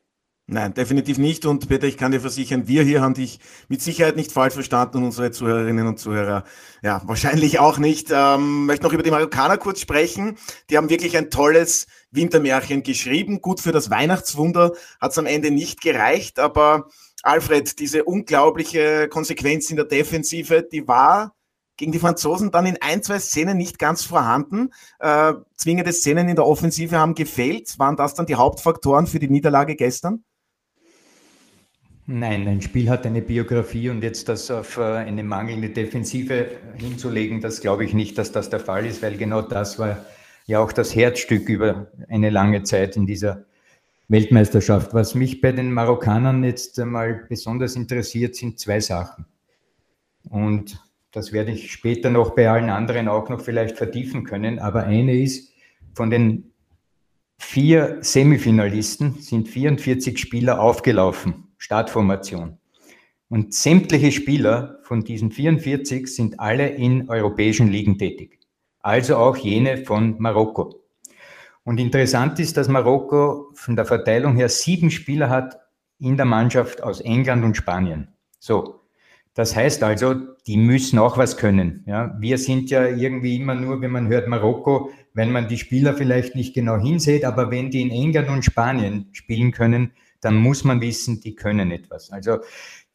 Nein, definitiv nicht. Und Peter, ich kann dir versichern, wir hier haben dich mit Sicherheit nicht falsch verstanden und unsere Zuhörerinnen und Zuhörer ja wahrscheinlich auch nicht. Ähm, möchte noch über die Marokkaner kurz sprechen. Die haben wirklich ein tolles Wintermärchen geschrieben. Gut für das Weihnachtswunder hat es am Ende nicht gereicht, aber Alfred, diese unglaubliche Konsequenz in der Defensive, die war gegen die Franzosen dann in ein, zwei Szenen nicht ganz vorhanden. Äh, zwingende Szenen in der Offensive haben gefehlt. Waren das dann die Hauptfaktoren für die Niederlage gestern? Nein, ein Spiel hat eine Biografie und jetzt das auf äh, eine mangelnde Defensive hinzulegen, das glaube ich nicht, dass das der Fall ist, weil genau das war ja auch das Herzstück über eine lange Zeit in dieser Weltmeisterschaft. Was mich bei den Marokkanern jetzt einmal besonders interessiert, sind zwei Sachen. Und das werde ich später noch bei allen anderen auch noch vielleicht vertiefen können. Aber eine ist, von den vier Semifinalisten sind 44 Spieler aufgelaufen Startformation. Und sämtliche Spieler von diesen 44 sind alle in europäischen Ligen tätig. Also auch jene von Marokko. Und interessant ist, dass Marokko von der Verteilung her sieben Spieler hat in der Mannschaft aus England und Spanien. So. Das heißt also, die müssen auch was können. Ja, wir sind ja irgendwie immer nur, wenn man hört Marokko, wenn man die Spieler vielleicht nicht genau hinsieht, aber wenn die in England und Spanien spielen können, dann muss man wissen, die können etwas. Also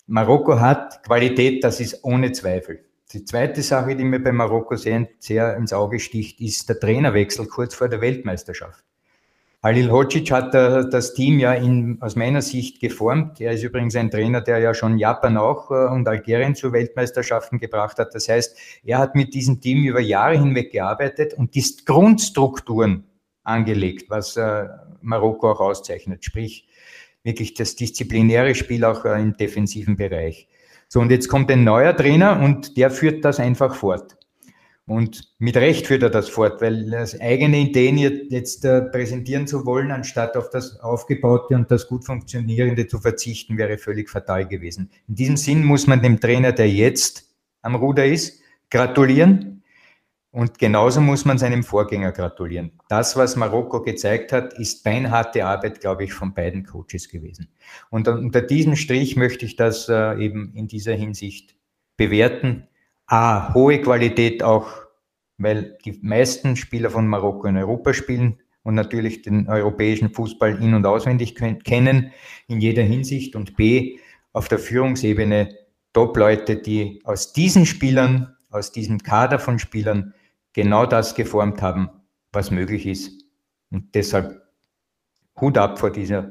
Marokko hat Qualität, das ist ohne Zweifel. Die zweite Sache, die mir bei Marokko sehr, sehr ins Auge sticht, ist der Trainerwechsel kurz vor der Weltmeisterschaft. Halil Hodzic hat das Team ja in, aus meiner Sicht geformt. Er ist übrigens ein Trainer, der ja schon Japan auch äh, und Algerien zu Weltmeisterschaften gebracht hat. Das heißt, er hat mit diesem Team über Jahre hinweg gearbeitet und die Grundstrukturen angelegt, was äh, Marokko auch auszeichnet. Sprich, wirklich das disziplinäre Spiel auch äh, im defensiven Bereich. So, und jetzt kommt ein neuer Trainer und der führt das einfach fort. Und mit Recht führt er das fort, weil das eigene Ideen jetzt äh, präsentieren zu wollen, anstatt auf das Aufgebaute und das gut Funktionierende zu verzichten, wäre völlig fatal gewesen. In diesem Sinn muss man dem Trainer, der jetzt am Ruder ist, gratulieren. Und genauso muss man seinem Vorgänger gratulieren. Das, was Marokko gezeigt hat, ist beinharte Arbeit, glaube ich, von beiden Coaches gewesen. Und unter diesem Strich möchte ich das äh, eben in dieser Hinsicht bewerten. A, hohe Qualität auch, weil die meisten Spieler von Marokko in Europa spielen und natürlich den europäischen Fußball in- und auswendig kennen in jeder Hinsicht. Und B, auf der Führungsebene Top-Leute, die aus diesen Spielern, aus diesem Kader von Spielern genau das geformt haben, was möglich ist. Und deshalb Hut ab vor dieser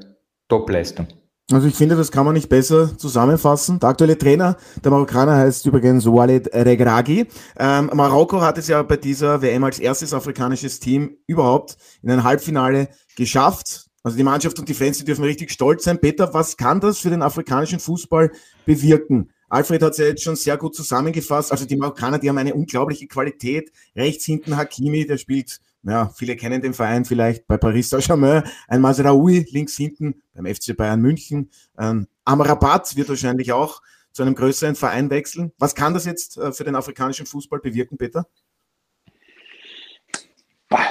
Top-Leistung. Also ich finde, das kann man nicht besser zusammenfassen. Der aktuelle Trainer der Marokkaner heißt übrigens Walid Regragi. Ähm, Marokko hat es ja bei dieser WM als erstes afrikanisches Team überhaupt in ein Halbfinale geschafft. Also die Mannschaft und die Fans, die dürfen richtig stolz sein. Peter, was kann das für den afrikanischen Fußball bewirken? Alfred hat es ja jetzt schon sehr gut zusammengefasst. Also die Marokkaner, die haben eine unglaubliche Qualität. Rechts hinten Hakimi, der spielt, ja, viele kennen den Verein vielleicht bei Paris Saint-Germain. Ein Masraoui links hinten beim FC Bayern München. Ähm, Amrabat wird wahrscheinlich auch zu einem größeren Verein wechseln. Was kann das jetzt äh, für den afrikanischen Fußball bewirken, Peter?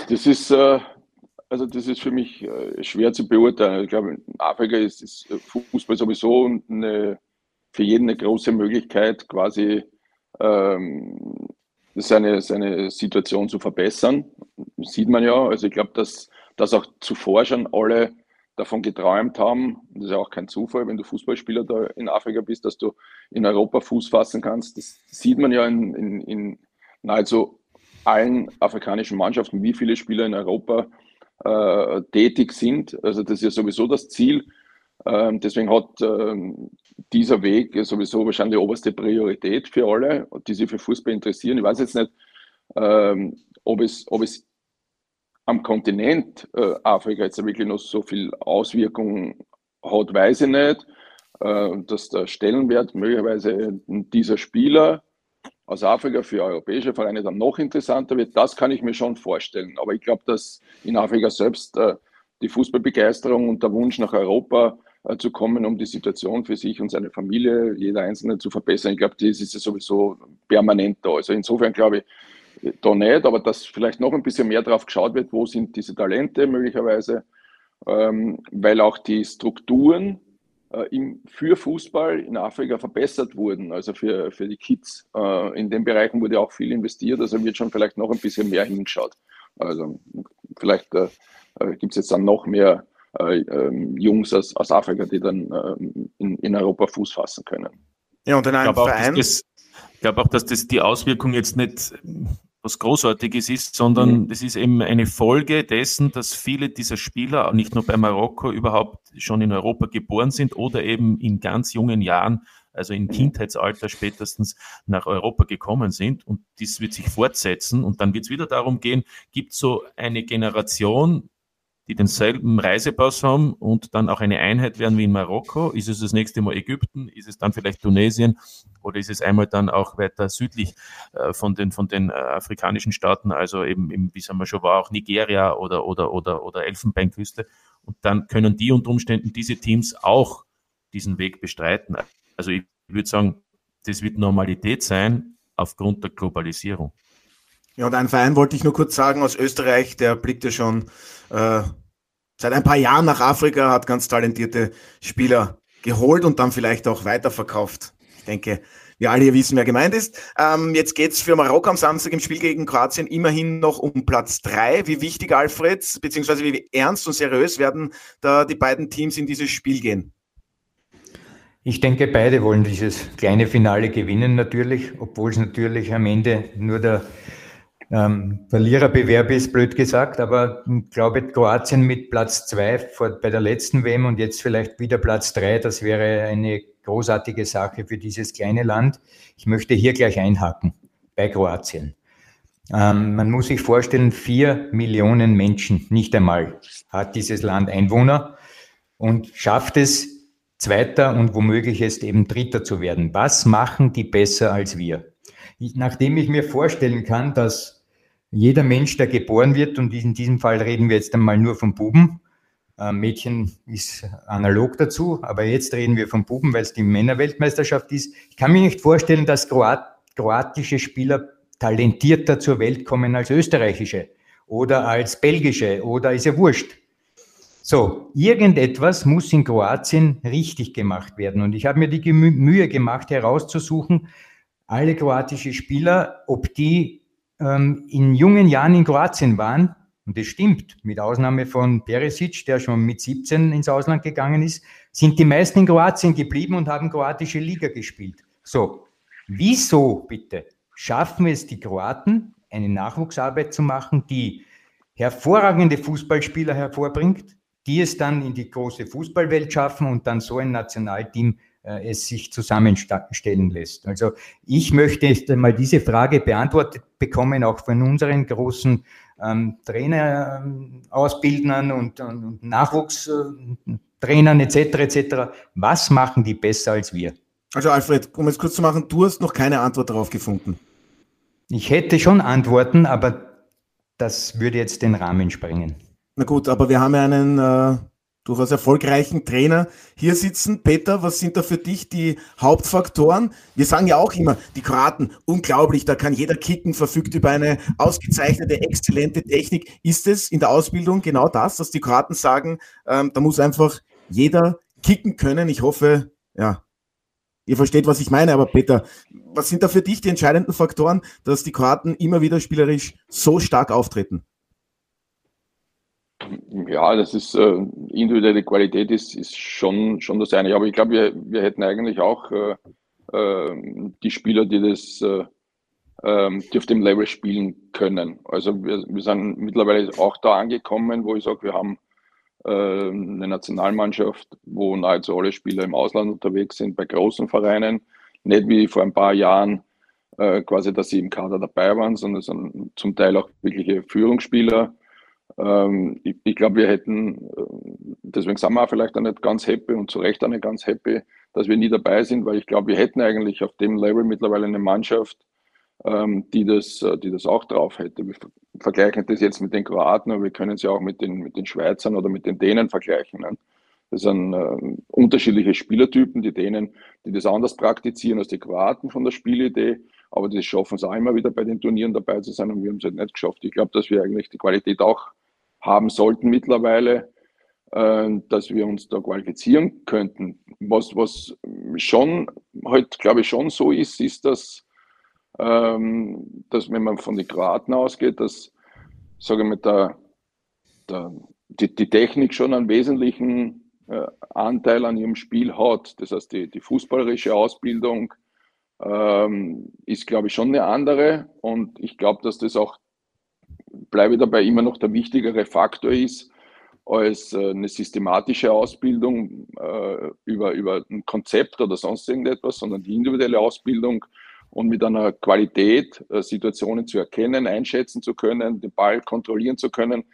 Das ist, äh, also das ist für mich äh, schwer zu beurteilen. Ich glaube, in Afrika ist, ist Fußball sowieso eine für jeden eine große Möglichkeit, quasi ähm, seine, seine Situation zu verbessern. Sieht man ja. Also ich glaube, dass, dass auch zuvor schon alle davon geträumt haben. Das ist ja auch kein Zufall, wenn du Fußballspieler da in Afrika bist, dass du in Europa Fuß fassen kannst. Das sieht man ja in, in, in nahezu allen afrikanischen Mannschaften, wie viele Spieler in Europa äh, tätig sind. Also das ist ja sowieso das Ziel. Ähm, deswegen hat ähm, dieser Weg sowieso wahrscheinlich oberste Priorität für alle, die sich für Fußball interessieren. Ich weiß jetzt nicht, ähm, ob, es, ob es am Kontinent äh, Afrika jetzt wirklich noch so viel Auswirkungen hat, weiß ich nicht. Äh, dass der Stellenwert möglicherweise dieser Spieler aus Afrika für europäische Vereine dann noch interessanter wird, das kann ich mir schon vorstellen. Aber ich glaube, dass in Afrika selbst äh, die Fußballbegeisterung und der Wunsch nach Europa äh, zu kommen, um die Situation für sich und seine Familie, jeder Einzelne zu verbessern. Ich glaube, das ist ja sowieso permanent da. Also insofern glaube ich, da nicht, aber dass vielleicht noch ein bisschen mehr drauf geschaut wird, wo sind diese Talente möglicherweise, ähm, weil auch die Strukturen äh, im, für Fußball in Afrika verbessert wurden, also für, für die Kids. Äh, in den Bereichen wurde auch viel investiert, also wird schon vielleicht noch ein bisschen mehr hingeschaut. Also vielleicht äh, äh gibt es jetzt dann noch mehr äh, ähm, Jungs aus, aus Afrika, die dann ähm, in, in Europa Fuß fassen können. Ja, und in einem Verein. Das, ich glaube auch, dass das die Auswirkung jetzt nicht was Großartiges ist, sondern mhm. das ist eben eine Folge dessen, dass viele dieser Spieler, nicht nur bei Marokko, überhaupt schon in Europa geboren sind oder eben in ganz jungen Jahren, also in Kindheitsalter spätestens nach Europa gekommen sind. Und dies wird sich fortsetzen. Und dann wird es wieder darum gehen, gibt es so eine Generation, die denselben Reisepass haben und dann auch eine Einheit werden wie in Marokko? Ist es das nächste Mal Ägypten? Ist es dann vielleicht Tunesien? Oder ist es einmal dann auch weiter südlich äh, von den, von den äh, afrikanischen Staaten, also eben, eben, wie sagen wir schon, war auch Nigeria oder, oder, oder, oder Elfenbeinküste? Und dann können die unter Umständen diese Teams auch diesen Weg bestreiten. Also ich würde sagen, das wird Normalität sein aufgrund der Globalisierung. Ja, und einen Verein wollte ich nur kurz sagen aus Österreich, der blickt ja schon äh, seit ein paar Jahren nach Afrika, hat ganz talentierte Spieler geholt und dann vielleicht auch weiterverkauft. Ich denke, wir alle hier wissen, wer gemeint ist. Ähm, jetzt geht's für Marokko am Samstag im Spiel gegen Kroatien immerhin noch um Platz drei. Wie wichtig, Alfred, beziehungsweise wie ernst und seriös werden da die beiden Teams in dieses Spiel gehen? Ich denke, beide wollen dieses kleine Finale gewinnen natürlich, obwohl es natürlich am Ende nur der ähm, Verliererbewerb ist, blöd gesagt, aber ich glaube, Kroatien mit Platz zwei bei der letzten WM und jetzt vielleicht wieder Platz drei, das wäre eine großartige Sache für dieses kleine Land. Ich möchte hier gleich einhaken bei Kroatien. Ähm, man muss sich vorstellen, vier Millionen Menschen, nicht einmal, hat dieses Land Einwohner und schafft es, Zweiter und womöglich ist eben Dritter zu werden. Was machen die besser als wir? Ich, nachdem ich mir vorstellen kann, dass jeder Mensch, der geboren wird, und in diesem Fall reden wir jetzt einmal nur von Buben, äh, Mädchen ist analog dazu, aber jetzt reden wir von Buben, weil es die Männerweltmeisterschaft ist. Ich kann mir nicht vorstellen, dass Kroat kroatische Spieler talentierter zur Welt kommen als österreichische oder als belgische oder ist ja wurscht. So, irgendetwas muss in Kroatien richtig gemacht werden. Und ich habe mir die Mühe gemacht, herauszusuchen, alle kroatische Spieler, ob die ähm, in jungen Jahren in Kroatien waren, und das stimmt, mit Ausnahme von Peresic, der schon mit 17 ins Ausland gegangen ist, sind die meisten in Kroatien geblieben und haben kroatische Liga gespielt. So, wieso bitte schaffen es die Kroaten, eine Nachwuchsarbeit zu machen, die hervorragende Fußballspieler hervorbringt, die es dann in die große Fußballwelt schaffen und dann so ein Nationalteam äh, es sich zusammenstellen lässt. Also ich möchte jetzt einmal diese Frage beantwortet bekommen, auch von unseren großen ähm, Trainer ausbilden und, und, und Nachwuchstrainern etc. etc. Was machen die besser als wir? Also Alfred, um es kurz zu machen, du hast noch keine Antwort darauf gefunden. Ich hätte schon Antworten, aber das würde jetzt den Rahmen sprengen. Na gut, aber wir haben ja einen äh, durchaus erfolgreichen Trainer hier sitzen. Peter, was sind da für dich die Hauptfaktoren? Wir sagen ja auch immer, die Kroaten, unglaublich, da kann jeder kicken, verfügt über eine ausgezeichnete, exzellente Technik. Ist es in der Ausbildung genau das, dass die Kroaten sagen, ähm, da muss einfach jeder kicken können? Ich hoffe, ja, ihr versteht, was ich meine, aber Peter, was sind da für dich die entscheidenden Faktoren, dass die Kroaten immer wieder spielerisch so stark auftreten? Ja, das ist äh, individuelle Qualität ist, ist schon, schon das eine. Aber ich glaube, wir, wir hätten eigentlich auch äh, äh, die Spieler, die das äh, ähm, die auf dem Level spielen können. Also wir, wir sind mittlerweile auch da angekommen, wo ich sage, wir haben äh, eine Nationalmannschaft, wo nahezu alle Spieler im Ausland unterwegs sind, bei großen Vereinen. Nicht wie vor ein paar Jahren äh, quasi, dass sie im Kader dabei waren, sondern zum Teil auch wirkliche Führungsspieler ähm, ich, ich glaube, wir hätten, äh, deswegen sind wir auch vielleicht auch nicht ganz happy und zu Recht auch nicht ganz happy, dass wir nie dabei sind, weil ich glaube, wir hätten eigentlich auf dem Level mittlerweile eine Mannschaft, ähm, die, das, äh, die das auch drauf hätte. Wir vergleichen das jetzt mit den Kroaten, aber wir können es ja auch mit den, mit den Schweizern oder mit den Dänen vergleichen. Ne? Das sind äh, unterschiedliche Spielertypen, die Dänen, die das anders praktizieren als die Kroaten von der Spielidee, aber die schaffen es auch immer wieder bei den Turnieren dabei zu sein und wir haben es halt nicht geschafft. Ich glaube, dass wir eigentlich die Qualität auch haben sollten mittlerweile, äh, dass wir uns da qualifizieren könnten. Was, was schon halt, glaube ich, schon so ist, ist, dass, ähm, dass wenn man von den Kroaten ausgeht, dass, sage ich mal, der, der, die, die Technik schon einen wesentlichen äh, Anteil an ihrem Spiel hat. Das heißt, die, die fußballerische Ausbildung ähm, ist, glaube ich, schon eine andere. Und ich glaube, dass das auch bleibe dabei immer noch der wichtigere Faktor ist als äh, eine systematische Ausbildung äh, über, über ein Konzept oder sonst irgendetwas, sondern die individuelle Ausbildung und mit einer Qualität äh, Situationen zu erkennen, einschätzen zu können, den Ball kontrollieren zu können,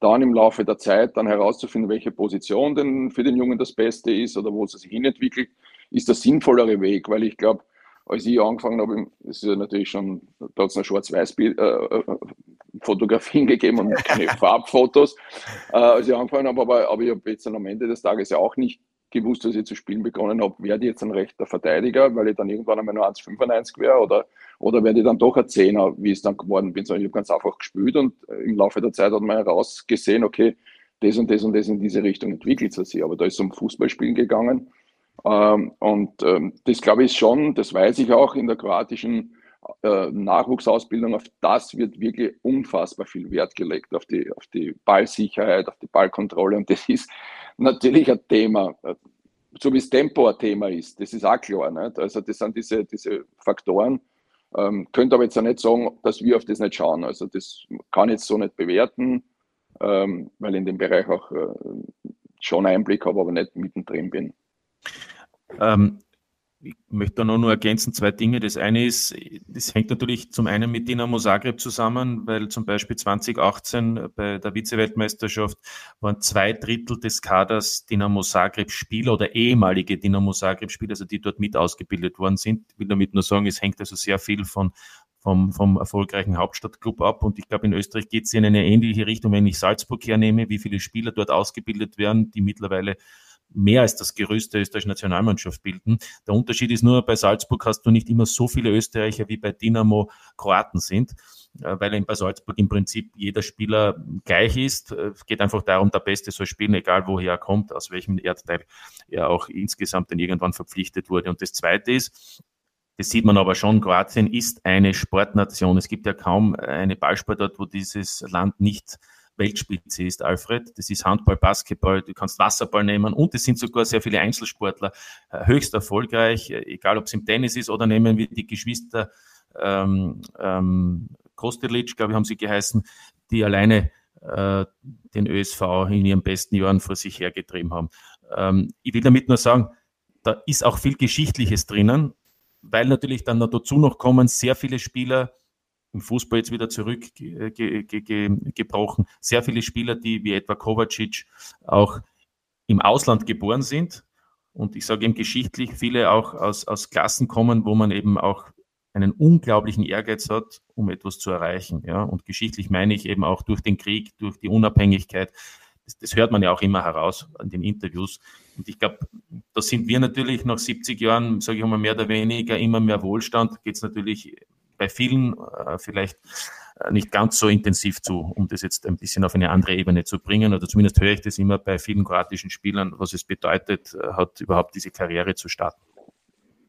dann im Laufe der Zeit dann herauszufinden, welche Position denn für den Jungen das Beste ist oder wo es sich hinentwickelt, ist der sinnvollere Weg, weil ich glaube, als ich angefangen habe, das ist ja natürlich schon, da hat es noch Schwarz-Weiß-Fotografien äh, äh gegeben und keine Farbfotos, äh, als ich angefangen habe, aber, aber ich habe jetzt am Ende des Tages ja auch nicht gewusst, dass ich zu spielen begonnen habe, werde ich jetzt ein rechter Verteidiger, weil ich dann irgendwann einmal nur 1,95 wäre oder, oder werde ich dann doch ein Zehner, wie es dann geworden bin, sondern ich habe ganz einfach gespielt und im Laufe der Zeit hat man herausgesehen, okay, das und das und das in diese Richtung entwickelt sich. Aber da ist es um Fußballspielen gegangen ähm, und ähm, das glaube ich schon, das weiß ich auch in der kroatischen äh, Nachwuchsausbildung, auf das wird wirklich unfassbar viel Wert gelegt, auf die, auf die Ballsicherheit, auf die Ballkontrolle. Und das ist natürlich ein Thema, äh, so wie das Tempo ein Thema ist, das ist auch klar. Nicht? Also das sind diese, diese Faktoren. Ähm, könnte aber jetzt auch nicht sagen, dass wir auf das nicht schauen. Also das kann ich jetzt so nicht bewerten, ähm, weil ich in dem Bereich auch äh, schon Einblick habe, aber nicht mittendrin bin. Ähm, ich möchte da noch nur ergänzen zwei Dinge. Das eine ist, das hängt natürlich zum einen mit Dinamo Zagreb zusammen, weil zum Beispiel 2018 bei der Vize-Weltmeisterschaft waren zwei Drittel des Kaders Dinamo Zagreb Spieler oder ehemalige Dinamo Zagreb Spieler, also die dort mit ausgebildet worden sind. Ich will damit nur sagen, es hängt also sehr viel von vom, vom erfolgreichen Hauptstadtclub ab. Und ich glaube, in Österreich geht es in eine ähnliche Richtung, wenn ich Salzburg hernehme, wie viele Spieler dort ausgebildet werden, die mittlerweile mehr als das Gerüst der österreichischen Nationalmannschaft bilden. Der Unterschied ist nur, bei Salzburg hast du nicht immer so viele Österreicher wie bei Dynamo Kroaten sind, äh, weil bei Salzburg im Prinzip jeder Spieler gleich ist. Äh, es geht einfach darum, der Beste soll spielen, egal woher er kommt, aus welchem Erdteil er auch insgesamt dann irgendwann verpflichtet wurde. Und das Zweite ist, das sieht man aber schon, Kroatien ist eine Sportnation. Es gibt ja kaum eine Ballsportart, wo dieses Land nicht Weltspitze ist, Alfred. Das ist Handball, Basketball, du kannst Wasserball nehmen und es sind sogar sehr viele Einzelsportler äh, höchst erfolgreich, äh, egal ob es im Tennis ist oder nehmen wir die Geschwister ähm, ähm, Kostelic, glaube ich, haben sie geheißen, die alleine äh, den ÖSV in ihren besten Jahren vor sich hergetrieben haben. Ähm, ich will damit nur sagen, da ist auch viel Geschichtliches drinnen, weil natürlich dann dazu noch kommen sehr viele Spieler, im Fußball jetzt wieder zurückgebrochen. Sehr viele Spieler, die wie etwa Kovacic auch im Ausland geboren sind. Und ich sage eben geschichtlich, viele auch aus, aus Klassen kommen, wo man eben auch einen unglaublichen Ehrgeiz hat, um etwas zu erreichen. Ja? Und geschichtlich meine ich eben auch durch den Krieg, durch die Unabhängigkeit. Das, das hört man ja auch immer heraus an den Interviews. Und ich glaube, da sind wir natürlich nach 70 Jahren, sage ich mal, mehr oder weniger immer mehr Wohlstand. Geht es natürlich bei vielen äh, vielleicht äh, nicht ganz so intensiv zu, um das jetzt ein bisschen auf eine andere Ebene zu bringen. Oder zumindest höre ich das immer bei vielen kroatischen Spielern, was es bedeutet, äh, hat überhaupt diese Karriere zu starten.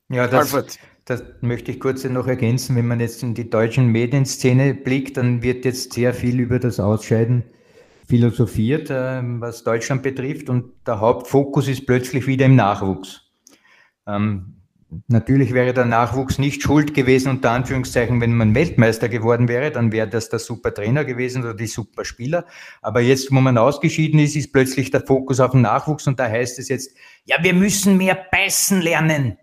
Ja, das, das möchte ich kurz noch ergänzen. Wenn man jetzt in die deutschen Medienszene blickt, dann wird jetzt sehr viel über das Ausscheiden philosophiert, ähm, was Deutschland betrifft. Und der Hauptfokus ist plötzlich wieder im Nachwuchs. Ähm, natürlich wäre der Nachwuchs nicht schuld gewesen, unter Anführungszeichen, wenn man Weltmeister geworden wäre, dann wäre das der super Trainer gewesen oder die super Spieler. Aber jetzt, wo man ausgeschieden ist, ist plötzlich der Fokus auf den Nachwuchs und da heißt es jetzt, ja, wir müssen mehr beißen lernen.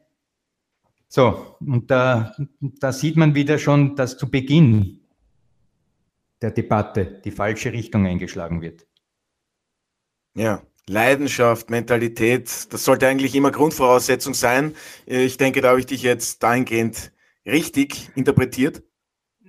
So, und da, da sieht man wieder schon, dass zu Beginn der Debatte die falsche Richtung eingeschlagen wird. Ja, Leidenschaft, Mentalität, das sollte eigentlich immer Grundvoraussetzung sein. Ich denke, da habe ich dich jetzt dahingehend richtig interpretiert.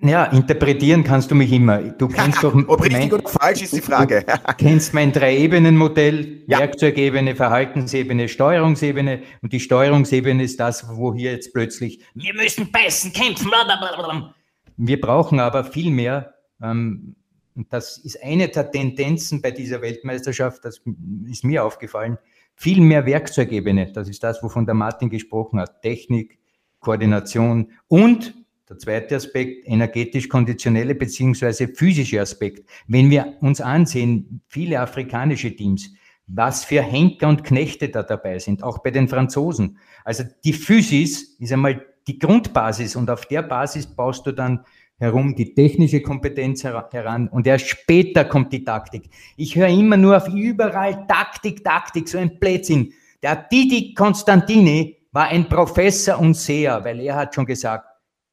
Ja, interpretieren kannst du mich immer. Du kennst doch. Ob richtig mein, oder falsch ist die Frage. Du kennst mein Drei-Ebenen-Modell, ja. Werkzeugebene, Verhaltensebene, Steuerungsebene. Und die Steuerungsebene ist das, wo hier jetzt plötzlich, wir müssen beißen, kämpfen, blablabla. Wir brauchen aber viel mehr, ähm, und das ist eine der Tendenzen bei dieser Weltmeisterschaft, das ist mir aufgefallen, viel mehr Werkzeugebene. Das ist das, wovon der Martin gesprochen hat. Technik, Koordination und der zweite Aspekt, energetisch-konditionelle beziehungsweise physische Aspekt. Wenn wir uns ansehen, viele afrikanische Teams, was für Henker und Knechte da dabei sind, auch bei den Franzosen. Also die Physis ist einmal die Grundbasis und auf der Basis baust du dann herum die technische Kompetenz heran und erst später kommt die Taktik. Ich höre immer nur auf überall Taktik, Taktik, so ein Blödsinn. Der Didi Constantini war ein Professor und Seher, weil er hat schon gesagt,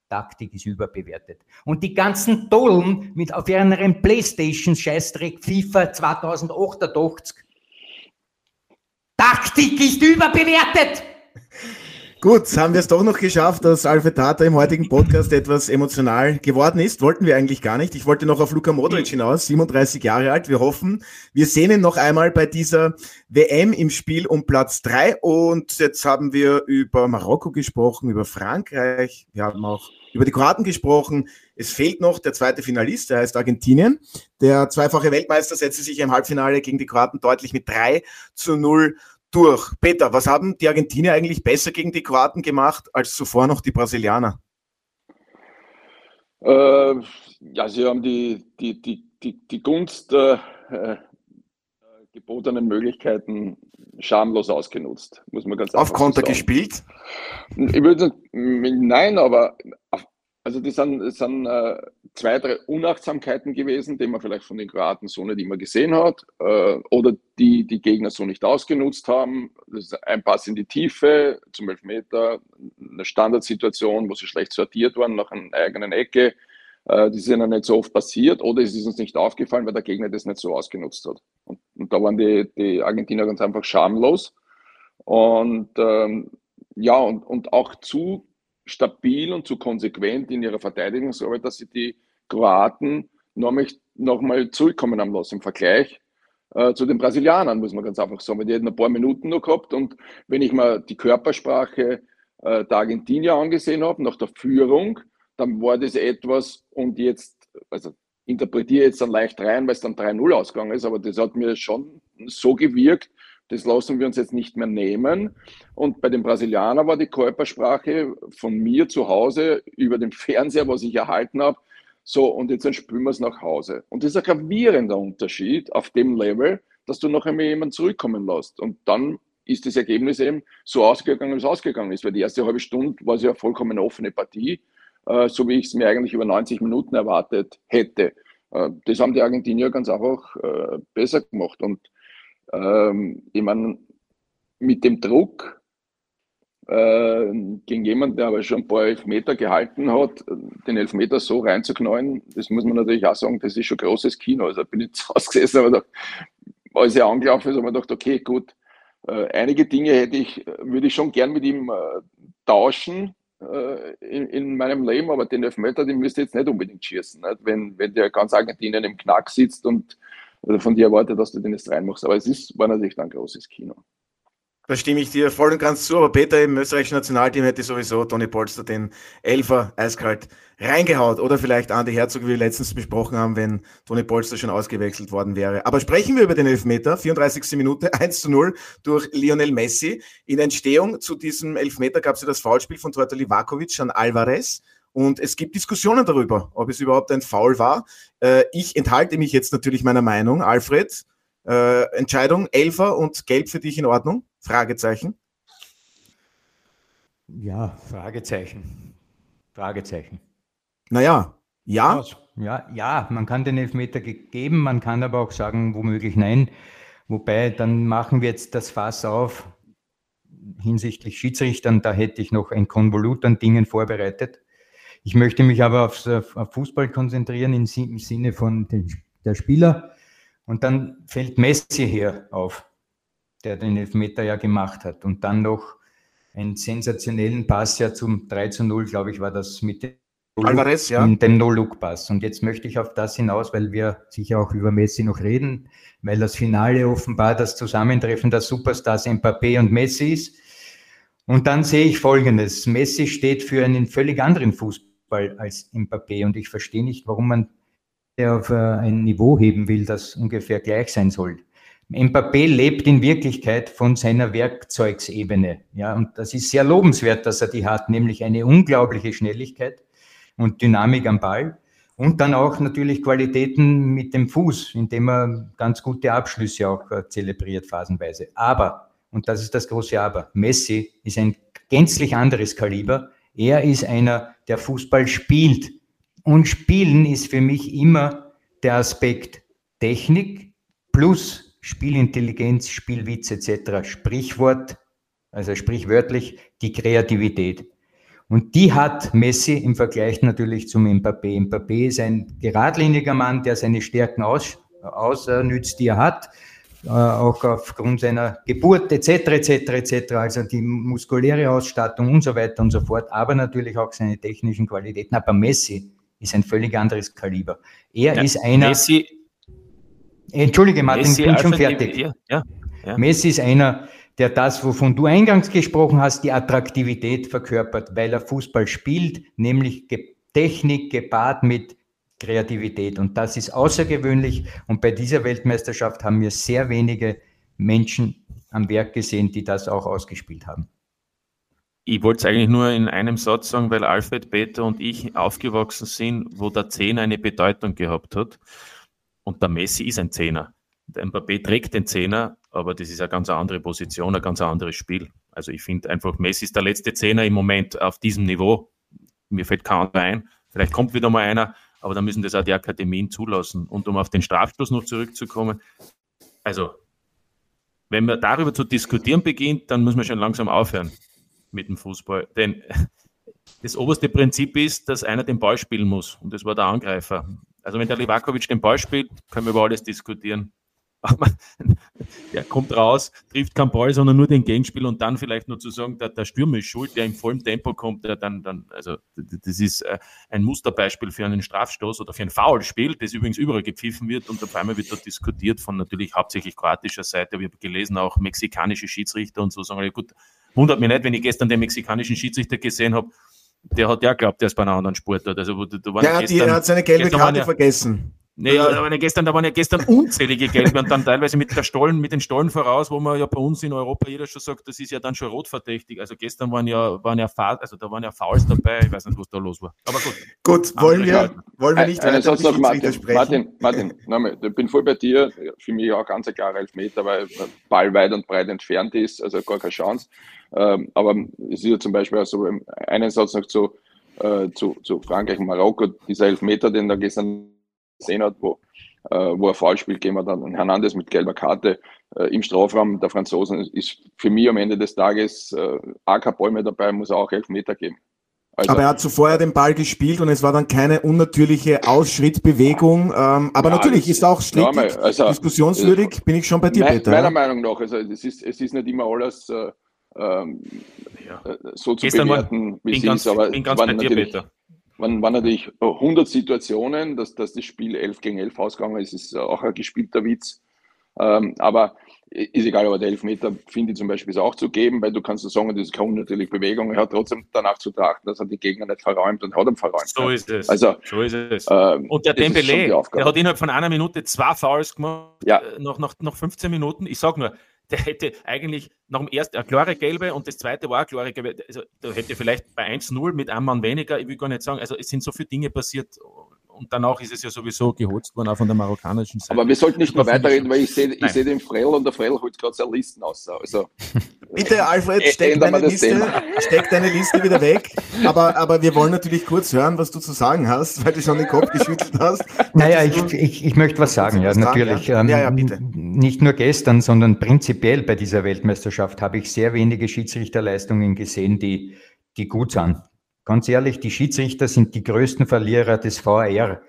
Taktik ist überbewertet. Und die ganzen Dollen mit auf ihren Playstation-Scheißdreck FIFA 2088. Taktik ist überbewertet! Gut, haben wir es doch noch geschafft, dass Alfred Tata im heutigen Podcast etwas emotional geworden ist. Wollten wir eigentlich gar nicht. Ich wollte noch auf Luka Modric hinaus, 37 Jahre alt. Wir hoffen, wir sehen ihn noch einmal bei dieser WM im Spiel um Platz drei. Und jetzt haben wir über Marokko gesprochen, über Frankreich. Wir haben auch über die Kroaten gesprochen. Es fehlt noch der zweite Finalist, der heißt Argentinien. Der zweifache Weltmeister setzte sich im Halbfinale gegen die Kroaten deutlich mit drei zu null durch. Peter, was haben die Argentinier eigentlich besser gegen die Kroaten gemacht als zuvor noch die Brasilianer? Äh, ja, sie haben die, die, die, die, die Gunst äh, äh, gebotenen Möglichkeiten schamlos ausgenutzt, muss man ganz Auf Konter so gespielt? Ich würde nein, aber also das sind, das sind äh, zwei, drei Unachtsamkeiten gewesen, die man vielleicht von den Kroaten so nicht immer gesehen hat äh, oder die die Gegner so nicht ausgenutzt haben. Das ist ein Pass in die Tiefe, zum Elfmeter, eine Standardsituation, wo sie schlecht sortiert waren nach einer eigenen Ecke. Äh, das ist ihnen nicht so oft passiert oder es ist uns nicht aufgefallen, weil der Gegner das nicht so ausgenutzt hat. Und, und da waren die, die Argentinier ganz einfach schamlos. Und ähm, ja, und, und auch zu stabil und zu konsequent in ihrer Verteidigungsarbeit, dass sie die Kroaten nochmal noch mal zurückkommen haben lassen im Vergleich äh, zu den Brasilianern, muss man ganz einfach sagen. Weil die hätten ein paar Minuten noch gehabt und wenn ich mal die Körpersprache äh, der Argentinier angesehen habe, nach der Führung, dann war das etwas und jetzt, also interpretiere jetzt dann leicht rein, weil es dann 3-0 ausgegangen ist, aber das hat mir schon so gewirkt, das lassen wir uns jetzt nicht mehr nehmen. Und bei den Brasilianern war die Körpersprache von mir zu Hause über den Fernseher, was ich erhalten habe, so, und jetzt spülen wir es nach Hause. Und das ist ein gravierender Unterschied auf dem Level, dass du noch einmal jemanden zurückkommen lässt. Und dann ist das Ergebnis eben so ausgegangen, wie es ausgegangen ist. Weil die erste halbe Stunde war es ja vollkommen offene Partie, äh, so wie ich es mir eigentlich über 90 Minuten erwartet hätte. Äh, das haben die Argentinier ganz einfach äh, besser gemacht. Und ähm, ich meine, mit dem Druck, äh, gegen jemanden, der aber schon ein paar Elfmeter gehalten hat, den Elfmeter so reinzuknallen, das muss man natürlich auch sagen, das ist schon großes Kino. Also bin ich zu Hause gesessen, aber da, als er angelaufen ist, habe ich gedacht, okay, gut, äh, einige Dinge hätte ich, würde ich schon gern mit ihm äh, tauschen äh, in, in, meinem Leben, aber den Elfmeter, den müsste jetzt nicht unbedingt schießen. Nicht? Wenn, wenn der ganz Argentinien im Knack sitzt und von dir erwartet, dass du den jetzt reinmachst. Aber es ist, war natürlich ein großes Kino. Da stimme ich dir voll und ganz zu, aber Peter im österreichischen Nationalteam hätte sowieso Toni Polster den Elfer eiskalt reingehaut. Oder vielleicht Andi Herzog, wie wir letztens besprochen haben, wenn Toni Polster schon ausgewechselt worden wäre. Aber sprechen wir über den Elfmeter, 34. Minute, 1 zu 0 durch Lionel Messi. In Entstehung zu diesem Elfmeter gab es ja das Foulspiel von Torto Livakovic an Alvarez. Und es gibt Diskussionen darüber, ob es überhaupt ein Foul war. Äh, ich enthalte mich jetzt natürlich meiner Meinung. Alfred, äh, Entscheidung, Elfer und Gelb für dich in Ordnung? Fragezeichen. Ja, Fragezeichen. Fragezeichen. Naja, ja. Ja, ja, man kann den Elfmeter geben, man kann aber auch sagen, womöglich nein. Wobei, dann machen wir jetzt das Fass auf hinsichtlich Schiedsrichtern. Da hätte ich noch ein Konvolut an Dingen vorbereitet. Ich möchte mich aber aufs, auf Fußball konzentrieren im Sinne von den, der Spieler. Und dann fällt Messi her auf, der den Elfmeter ja gemacht hat. Und dann noch einen sensationellen Pass ja zum 3 zu 0, glaube ich, war das mit dem Alvarez, ja. dem No-Look-Pass. Und jetzt möchte ich auf das hinaus, weil wir sicher auch über Messi noch reden, weil das Finale offenbar das Zusammentreffen der Superstars Mbappé und Messi ist. Und dann sehe ich Folgendes. Messi steht für einen völlig anderen Fußball als Mbappé. Und ich verstehe nicht, warum man auf äh, ein Niveau heben will, das ungefähr gleich sein soll. Mbappé lebt in Wirklichkeit von seiner Werkzeugsebene. Ja, und das ist sehr lobenswert, dass er die hat, nämlich eine unglaubliche Schnelligkeit und Dynamik am Ball. Und dann auch natürlich Qualitäten mit dem Fuß, indem er ganz gute Abschlüsse auch äh, zelebriert phasenweise. Aber, und das ist das große Aber, Messi ist ein gänzlich anderes Kaliber. Er ist einer, der Fußball spielt und Spielen ist für mich immer der Aspekt Technik plus Spielintelligenz, Spielwitz etc. Sprichwort, also sprichwörtlich die Kreativität. Und die hat Messi im Vergleich natürlich zum Mbappé. Mbappé ist ein geradliniger Mann, der seine Stärken aus, ausnützt, die er hat, auch aufgrund seiner Geburt etc. etc. etc. Also die muskuläre Ausstattung und so weiter und so fort, aber natürlich auch seine technischen Qualitäten. Aber Messi ist ein völlig anderes Kaliber. Er ja, ist einer. Messi, Entschuldige, Martin, Messi ich bin schon fertig. Ja, ja, ja. Messi ist einer, der das, wovon du eingangs gesprochen hast, die Attraktivität verkörpert, weil er Fußball spielt, nämlich Technik gepaart mit Kreativität. Und das ist außergewöhnlich. Und bei dieser Weltmeisterschaft haben wir sehr wenige Menschen am Werk gesehen, die das auch ausgespielt haben. Ich wollte es eigentlich nur in einem Satz sagen, weil Alfred, Peter und ich aufgewachsen sind, wo der Zehner eine Bedeutung gehabt hat. Und der Messi ist ein Zehner. Der Mbappé trägt den Zehner, aber das ist eine ganz andere Position, ein ganz anderes Spiel. Also ich finde einfach, Messi ist der letzte Zehner im Moment auf diesem Niveau. Mir fällt kein anderer ein. Vielleicht kommt wieder mal einer, aber da müssen das auch die Akademien zulassen. Und um auf den Strafstoß noch zurückzukommen, also wenn man darüber zu diskutieren beginnt, dann muss man schon langsam aufhören mit dem Fußball. Denn das oberste Prinzip ist, dass einer den Ball spielen muss. Und das war der Angreifer. Also wenn der Livakovic den Ball spielt, können wir über alles diskutieren. Der kommt raus, trifft keinen Ball, sondern nur den Gegenspiel und dann vielleicht nur zu sagen, der, der Stürmer ist schuld, der im vollen Tempo kommt, der dann, dann, also das ist äh, ein Musterbeispiel für einen Strafstoß oder für ein Foulspiel, das übrigens überall gepfiffen wird und auf einmal wird dort diskutiert von natürlich hauptsächlich kroatischer Seite. Wir haben gelesen, auch mexikanische Schiedsrichter und so sagen, ja gut, wundert mich nicht, wenn ich gestern den mexikanischen Schiedsrichter gesehen habe, der hat ja glaubt, der ist bei einer anderen Sportart. Also, da waren ja, gestern, die, er hat seine gelbe Karte ja, vergessen. Naja, da waren ja gestern, da waren ja gestern unzählige Gelbe und dann teilweise mit der Stollen, mit den Stollen voraus, wo man ja bei uns in Europa jeder schon sagt, das ist ja dann schon rotverdächtig. Also gestern waren ja, waren ja, also da waren ja Fouls dabei, ich weiß nicht, was da los war. Aber gut. Gut, wollen wir, wollen wir nicht Ein, weiter noch, Martin, Martin, Martin, Martin ich bin voll bei dir. Für mich auch ganz klarer Elfmeter, weil Ball weit und breit entfernt ist, also gar keine Chance. Ähm, aber es ist ja zum Beispiel auch so, einen Satz noch zu, äh, zu, zu Frankreich und Marokko, dieser Elfmeter, den da gestern gesehen hat, wo äh, wo er falsch spielt, gehen wir dann Hernandez mit gelber Karte äh, im Strafraum der Franzosen. Ist für mich am Ende des Tages äh, Ball mehr dabei, muss er auch elf Meter geben. Also, aber er hat zuvor ja den Ball gespielt und es war dann keine unnatürliche Ausschrittbewegung. Ähm, aber ja, natürlich ist auch strittig, also, diskussionswürdig, bin ich schon bei dir, mein, Peter. Meiner ja? Meinung nach, also es ist, es ist nicht immer alles äh, ähm, ja. Äh, so zu Gestern bewerten, wie es ist, aber bin ganz bei dir, Peter. Waren, waren natürlich 100 Situationen, dass, dass das Spiel 11 gegen 11 ausgegangen ist, ist auch ein gespielter Witz. Ähm, aber ist egal, aber der Elfmeter finde ich zum Beispiel ist auch zu geben, weil du kannst so sagen, das ist keine unnatürliche Bewegung. Er hat trotzdem danach zu trachten, dass er die Gegner nicht verräumt und hat ihn verräumt. So ist es. Also, so ist es. Ähm, und der Dembele, der hat innerhalb von einer Minute zwei Fouls gemacht, ja. Äh, nach, nach, nach 15 Minuten. Ich sage nur, der hätte eigentlich nach dem ersten eine klare gelbe und das zweite war eine klare gelbe. Also, da hätte vielleicht bei 1-0 mit einem Mann weniger, ich will gar nicht sagen, also es sind so viele Dinge passiert und danach ist es ja sowieso geholzt worden, auch von der marokkanischen Seite. Aber wir sollten nicht mehr weiterreden, weil ich sehe ich seh den Frell und der Frell holt gerade seine Listen aus. Also, Bitte, Alfred, steck deine, Liste, steck deine Liste wieder weg. Aber, aber wir wollen natürlich kurz hören, was du zu sagen hast, weil du schon den Kopf geschüttelt hast. Naja, ich, ich, ich möchte was sagen, ja, natürlich. Ja. ja, ja, ähm, bitte. Nicht nur gestern, sondern prinzipiell bei dieser Weltmeisterschaft habe ich sehr wenige Schiedsrichterleistungen gesehen, die, die gut sind. Ganz ehrlich, die Schiedsrichter sind die größten Verlierer des VR.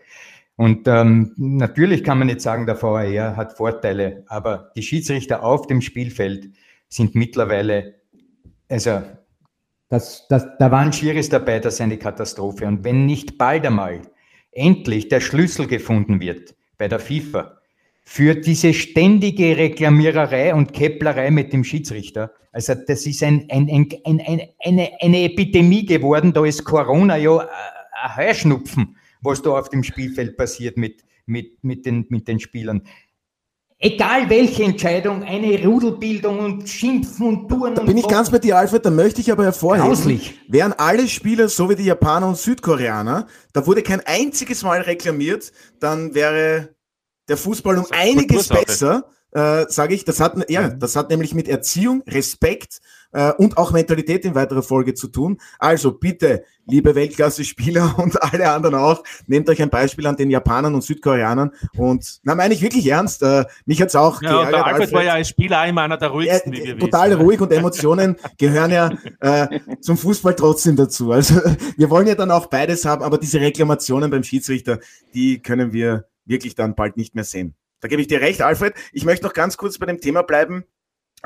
Und ähm, natürlich kann man nicht sagen, der VR hat Vorteile, aber die Schiedsrichter auf dem Spielfeld sind mittlerweile, also das, das, da waren Schiris dabei, das ist eine Katastrophe. Und wenn nicht bald einmal endlich der Schlüssel gefunden wird bei der FIFA, für diese ständige Reklamiererei und Kepplerei mit dem Schiedsrichter. Also das ist ein, ein, ein, ein, eine, eine Epidemie geworden. Da ist Corona ja ein Heuschnupfen, was da auf dem Spielfeld passiert mit, mit, mit, den, mit den Spielern. Egal welche Entscheidung, eine Rudelbildung und Schimpfen und Touren. Da bin ich ganz bei dir, Alfred, da möchte ich aber hervorheben, Grauslich. wären alle Spieler so wie die Japaner und Südkoreaner, da wurde kein einziges Mal reklamiert, dann wäre der Fußball um einiges besser, äh, sage ich. Das hat, ja, das hat nämlich mit Erziehung, Respekt äh, und auch Mentalität in weiterer Folge zu tun. Also bitte, liebe Weltklasse-Spieler und alle anderen auch, nehmt euch ein Beispiel an den Japanern und Südkoreanern. Und na, meine ich wirklich ernst. Äh, mich hat's auch ja, geärgert. Der Albert Alfred, war ja als Spieler immer einer der ruhigsten, wie wir Total ruhig und Emotionen gehören ja äh, zum Fußball trotzdem dazu. Also wir wollen ja dann auch beides haben, aber diese Reklamationen beim Schiedsrichter, die können wir wirklich dann bald nicht mehr sehen. Da gebe ich dir recht, Alfred. Ich möchte noch ganz kurz bei dem Thema bleiben.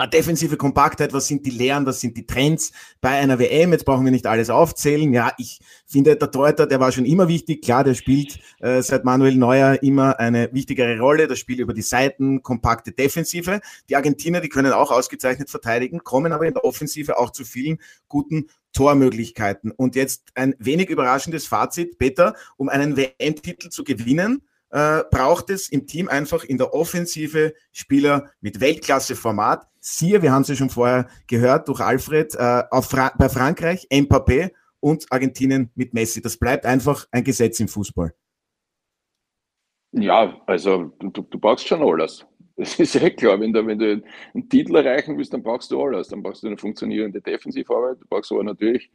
Defensive Kompaktheit, was sind die Lehren, was sind die Trends bei einer WM? Jetzt brauchen wir nicht alles aufzählen. Ja, ich finde, der Torhüter, der war schon immer wichtig. Klar, der spielt äh, seit Manuel Neuer immer eine wichtigere Rolle. Das Spiel über die Seiten, kompakte Defensive. Die Argentinier, die können auch ausgezeichnet verteidigen, kommen aber in der Offensive auch zu vielen guten Tormöglichkeiten. Und jetzt ein wenig überraschendes Fazit, Peter, um einen WM-Titel zu gewinnen, äh, braucht es im Team einfach in der Offensive Spieler mit Weltklasse-Format. Siehe, wir haben es ja schon vorher gehört durch Alfred, äh, Fra bei Frankreich, Mbappé und Argentinien mit Messi. Das bleibt einfach ein Gesetz im Fußball. Ja, also du, du brauchst schon alles. Das ist ja klar, wenn du, wenn du einen Titel erreichen willst, dann brauchst du alles. Dann brauchst du eine funktionierende Defensivarbeit, du brauchst aber natürlich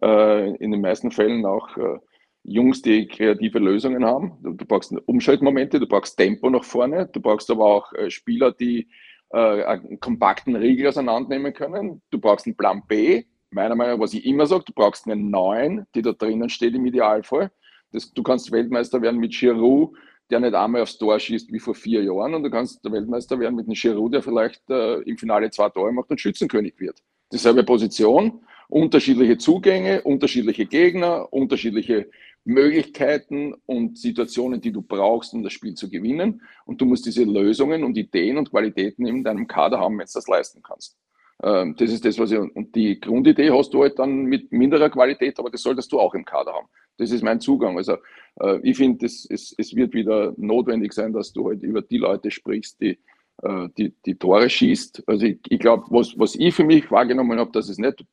äh, in den meisten Fällen auch äh, Jungs, die kreative Lösungen haben. Du, brauchst Umschaltmomente, du brauchst Tempo nach vorne, du brauchst aber auch äh, Spieler, die äh, einen kompakten Riegel auseinandernehmen können. Du brauchst einen Plan B, meiner Meinung nach, was ich immer sage, du brauchst einen neuen, die da drinnen steht im Idealfall. Das, du kannst Weltmeister werden mit Giroud, der nicht einmal aufs Tor schießt wie vor vier Jahren und du kannst der Weltmeister werden mit einem Giroud, der vielleicht äh, im Finale zwei Tore macht und Schützenkönig wird. Dieselbe Position, unterschiedliche Zugänge, unterschiedliche Gegner, unterschiedliche Möglichkeiten und Situationen, die du brauchst, um das Spiel zu gewinnen. Und du musst diese Lösungen und Ideen und Qualitäten in deinem Kader haben, wenn du das leisten kannst. Ähm, das ist das, was ich, und die Grundidee hast du halt dann mit minderer Qualität, aber das solltest du auch im Kader haben. Das ist mein Zugang. Also äh, ich finde, es, es, wird wieder notwendig sein, dass du halt über die Leute sprichst, die, äh, die, die Tore schießt. Also ich, ich glaube, was, was ich für mich wahrgenommen habe, dass es nicht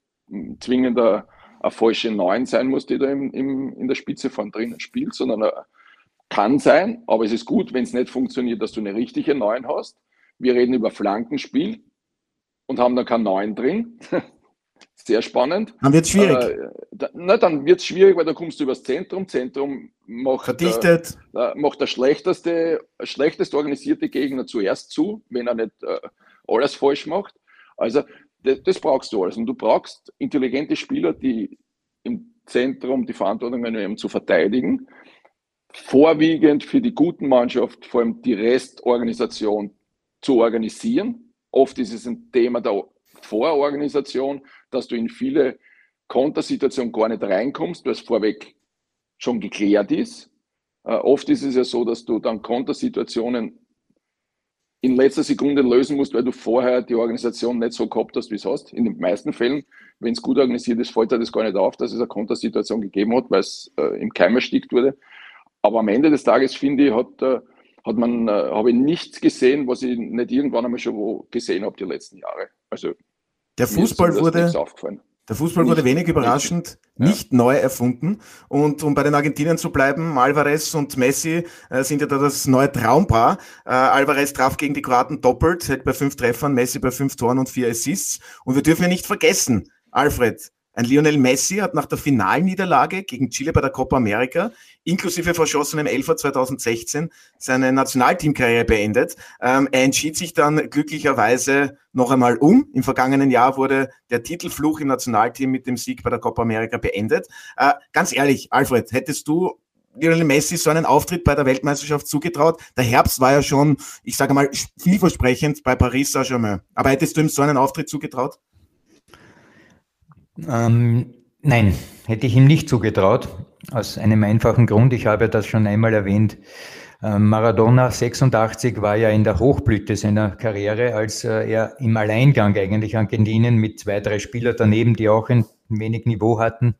zwingender eine falsche Neun sein muss, die da im, im, in der Spitze von drinnen spielt, sondern kann sein, aber es ist gut, wenn es nicht funktioniert, dass du eine richtige Neun hast. Wir reden über Flankenspiel und haben da keinen Neun drin. sehr spannend. Dann wird es schwierig. Äh, da, na, dann wird es schwierig, weil da kommst du übers Zentrum. Zentrum macht, Verdichtet. Äh, macht der schlechteste, schlechtest organisierte Gegner zuerst zu, wenn er nicht äh, alles falsch macht. Also das, das, brauchst du alles. Und du brauchst intelligente Spieler, die im Zentrum die Verantwortung haben, zu verteidigen. Vorwiegend für die guten Mannschaft, vor allem die Restorganisation zu organisieren. Oft ist es ein Thema der Vororganisation, dass du in viele Kontersituationen gar nicht reinkommst, weil es vorweg schon geklärt ist. Äh, oft ist es ja so, dass du dann Kontersituationen in letzter Sekunde lösen musst, weil du vorher die Organisation nicht so gehabt hast, wie es hast. In den meisten Fällen, wenn es gut organisiert ist, fällt dir das gar nicht auf, dass es eine Kontersituation gegeben hat, weil es äh, im Keim erstickt wurde. Aber am Ende des Tages, finde ich, hat, äh, hat man, äh, habe ich nichts gesehen, was ich nicht irgendwann einmal schon wo gesehen habe die letzten Jahre. Also der Fußball wurde, der Fußball wurde wenig überraschend nicht ja. neu erfunden. Und um bei den Argentiniern zu bleiben, Alvarez und Messi äh, sind ja da das neue Traumpaar. Äh, Alvarez traf gegen die Kroaten doppelt, hält bei fünf Treffern, Messi bei fünf Toren und vier Assists. Und wir dürfen ja nicht vergessen, Alfred, ein Lionel Messi hat nach der Finalniederlage gegen Chile bei der Copa America inklusive verschossenem Elfer 2016 seine Nationalteamkarriere beendet. Ähm, er entschied sich dann glücklicherweise noch einmal um. Im vergangenen Jahr wurde der Titelfluch im Nationalteam mit dem Sieg bei der Copa America beendet. Äh, ganz ehrlich, Alfred, hättest du Lionel Messi so einen Auftritt bei der Weltmeisterschaft zugetraut? Der Herbst war ja schon, ich sage mal, vielversprechend bei Paris Saint-Germain. Aber hättest du ihm so einen Auftritt zugetraut? Ähm, nein, hätte ich ihm nicht zugetraut. Aus einem einfachen Grund. Ich habe das schon einmal erwähnt. Ähm, Maradona 86 war ja in der Hochblüte seiner Karriere, als äh, er im Alleingang eigentlich Argentinien mit zwei, drei Spielern daneben, die auch ein wenig Niveau hatten,